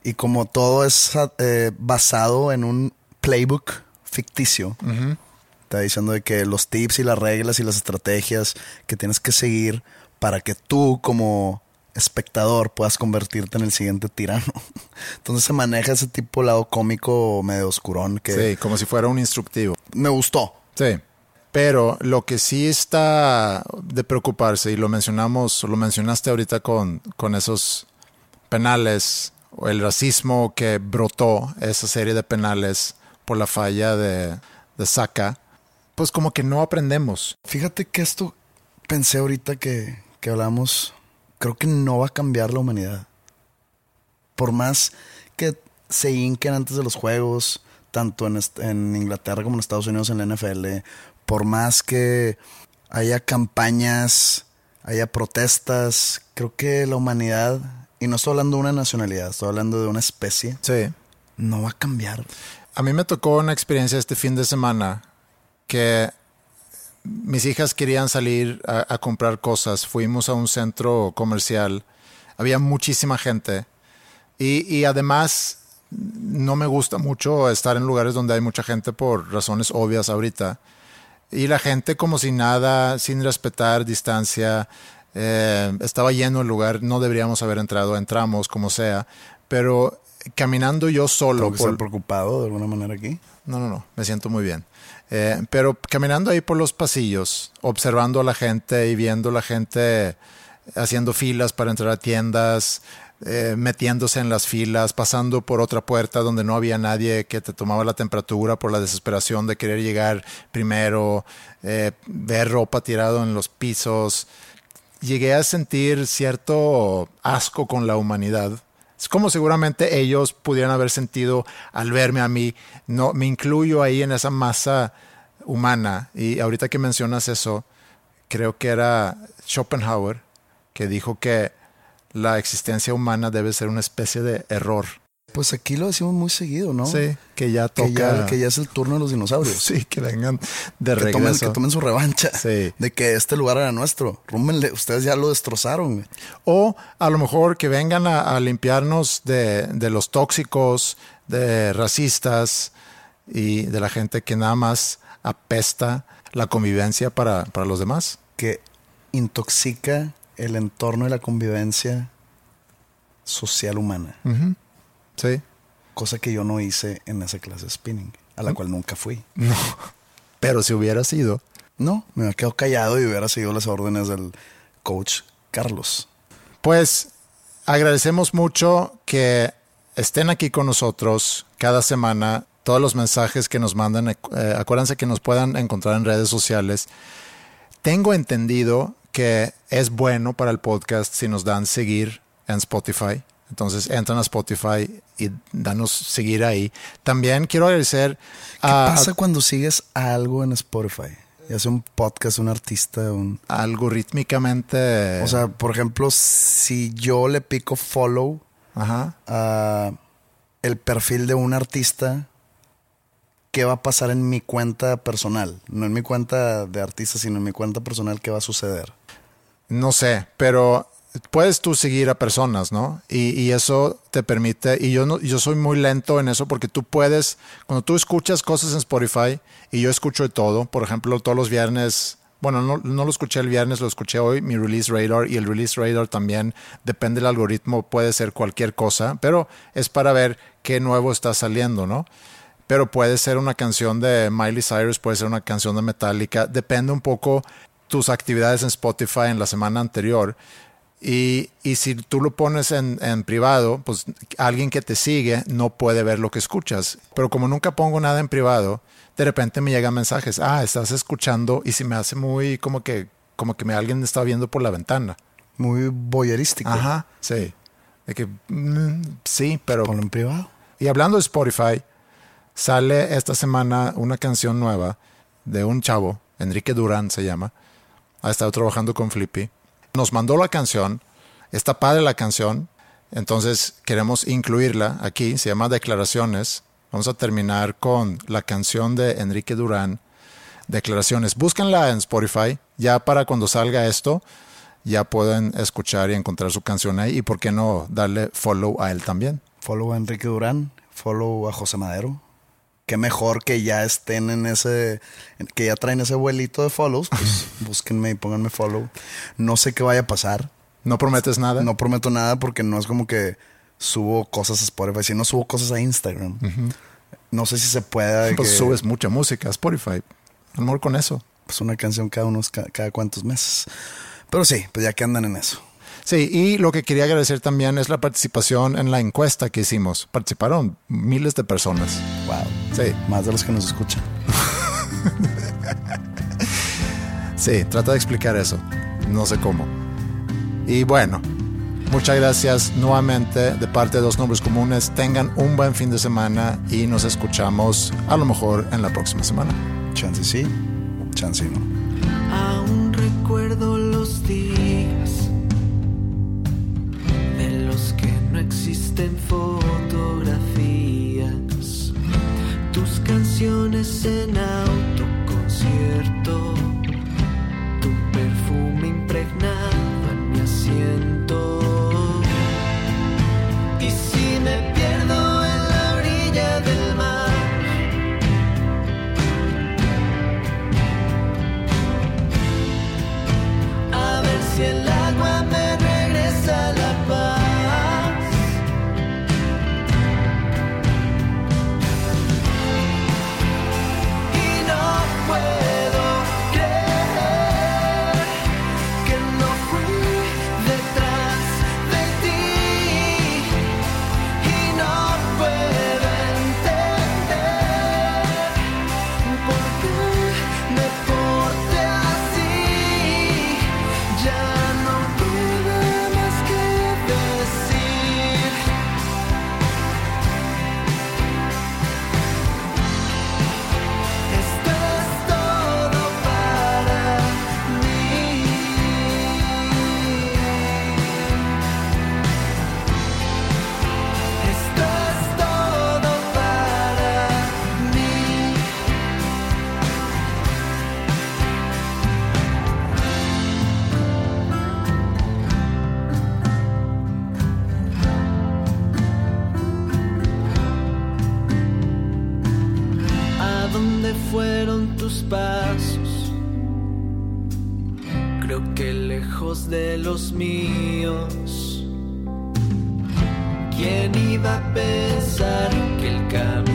Y como todo es eh, basado en un playbook ficticio, uh -huh. está diciendo de que los tips y las reglas y las estrategias que tienes que seguir para que tú como espectador puedas convertirte en el siguiente tirano. Entonces se maneja ese tipo de lado cómico medio oscurón que sí, como si fuera un instructivo. Me gustó. Sí. Pero lo que sí está de preocuparse, y lo mencionamos, lo mencionaste ahorita con, con esos penales, o el racismo que brotó esa serie de penales por la falla de, de Saka, pues como que no aprendemos. Fíjate que esto pensé ahorita que, que hablamos, creo que no va a cambiar la humanidad. Por más que se hinquen antes de los juegos, tanto en, en Inglaterra como en Estados Unidos en la NFL, por más que haya campañas, haya protestas, creo que la humanidad, y no estoy hablando de una nacionalidad, estoy hablando de una especie, sí. no va a cambiar. A mí me tocó una experiencia este fin de semana que mis hijas querían salir a, a comprar cosas, fuimos a un centro comercial, había muchísima gente y, y además no me gusta mucho estar en lugares donde hay mucha gente por razones obvias ahorita. Y la gente como si nada, sin respetar distancia, eh, estaba lleno el lugar, no deberíamos haber entrado, entramos como sea, pero caminando yo solo. ¿Tengo que por... estar preocupado de alguna manera aquí? No, no, no, me siento muy bien. Eh, pero caminando ahí por los pasillos, observando a la gente y viendo la gente haciendo filas para entrar a tiendas, eh, metiéndose en las filas, pasando por otra puerta donde no había nadie que te tomaba la temperatura por la desesperación de querer llegar primero, eh, ver ropa tirado en los pisos. Llegué a sentir cierto asco con la humanidad. Es como seguramente ellos pudieran haber sentido al verme a mí. No, me incluyo ahí en esa masa humana. Y ahorita que mencionas eso, creo que era Schopenhauer que dijo que la existencia humana debe ser una especie de error. Pues aquí lo decimos muy seguido, ¿no? Sí, que ya toca. Que ya, que ya es el turno de los dinosaurios. Sí, que vengan de que regreso. Tomen, que tomen su revancha. Sí. De que este lugar era nuestro. Rúmenle, ustedes ya lo destrozaron. O a lo mejor que vengan a, a limpiarnos de, de los tóxicos, de racistas y de la gente que nada más apesta la convivencia para, para los demás. Que intoxica el entorno y la convivencia social humana. Uh -huh. Sí. Cosa que yo no hice en esa clase de spinning, a la ¿Mm? cual nunca fui. No. Pero si hubiera sido. No, me hubiera quedado callado y hubiera seguido las órdenes del coach Carlos. Pues agradecemos mucho que estén aquí con nosotros cada semana. Todos los mensajes que nos mandan, eh, acuérdense que nos puedan encontrar en redes sociales. Tengo entendido que es bueno para el podcast si nos dan seguir en Spotify. Entonces entran a Spotify y danos seguir ahí. También quiero agradecer ¿Qué a, pasa cuando sigues algo en Spotify? Ya sea un podcast, un artista, un... algorítmicamente. O sea, por ejemplo, si yo le pico follow ajá. a el perfil de un artista, ¿qué va a pasar en mi cuenta personal? No en mi cuenta de artista, sino en mi cuenta personal, ¿qué va a suceder? No sé, pero puedes tú seguir a personas, ¿no? Y, y eso te permite, y yo no, yo soy muy lento en eso porque tú puedes, cuando tú escuchas cosas en Spotify, y yo escucho de todo, por ejemplo, todos los viernes, bueno, no, no lo escuché el viernes, lo escuché hoy, mi release radar, y el release radar también, depende del algoritmo, puede ser cualquier cosa, pero es para ver qué nuevo está saliendo, ¿no? pero puede ser una canción de Miley Cyrus, puede ser una canción de Metallica, depende un poco tus actividades en Spotify en la semana anterior. Y, y si tú lo pones en, en privado, pues alguien que te sigue no puede ver lo que escuchas. Pero como nunca pongo nada en privado, de repente me llegan mensajes, ah, estás escuchando y se me hace muy como que, como que me, alguien está viendo por la ventana. Muy boyerístico. Ajá, sí. De que, mm, sí, pero... Ponlo en privado. Y hablando de Spotify, sale esta semana una canción nueva de un chavo, Enrique Durán se llama. Ha estado trabajando con Flippy. Nos mandó la canción. Está padre la canción. Entonces queremos incluirla aquí. Se llama Declaraciones. Vamos a terminar con la canción de Enrique Durán. Declaraciones. Búsquenla en Spotify. Ya para cuando salga esto, ya pueden escuchar y encontrar su canción ahí. Y por qué no darle follow a él también. Follow a Enrique Durán, follow a José Madero. Qué mejor que ya estén en ese, que ya traen ese vuelito de follows, pues búsquenme y pónganme follow. No sé qué vaya a pasar. ¿No prometes nada? No prometo nada porque no es como que subo cosas a Spotify, si no subo cosas a Instagram. No sé si se pueda. Pues que, subes mucha música a Spotify. A lo mejor con eso. pues una canción cada unos ca- cada cuantos meses. Pero sí, pues ya que andan en eso. Sí, y lo que quería agradecer también es la participación en la encuesta que hicimos. Participaron miles de personas. Wow. Sí, Más de los que nos escuchan. sí, trata de explicar eso. No sé cómo. Y bueno, muchas gracias nuevamente de parte de Dos Nombres Comunes. Tengan un buen fin de semana y nos escuchamos a lo mejor en la próxima semana. Chance sí, chance no. Existen fotografías. Tus canciones en de los míos. ¿Quién iba a pensar que el camino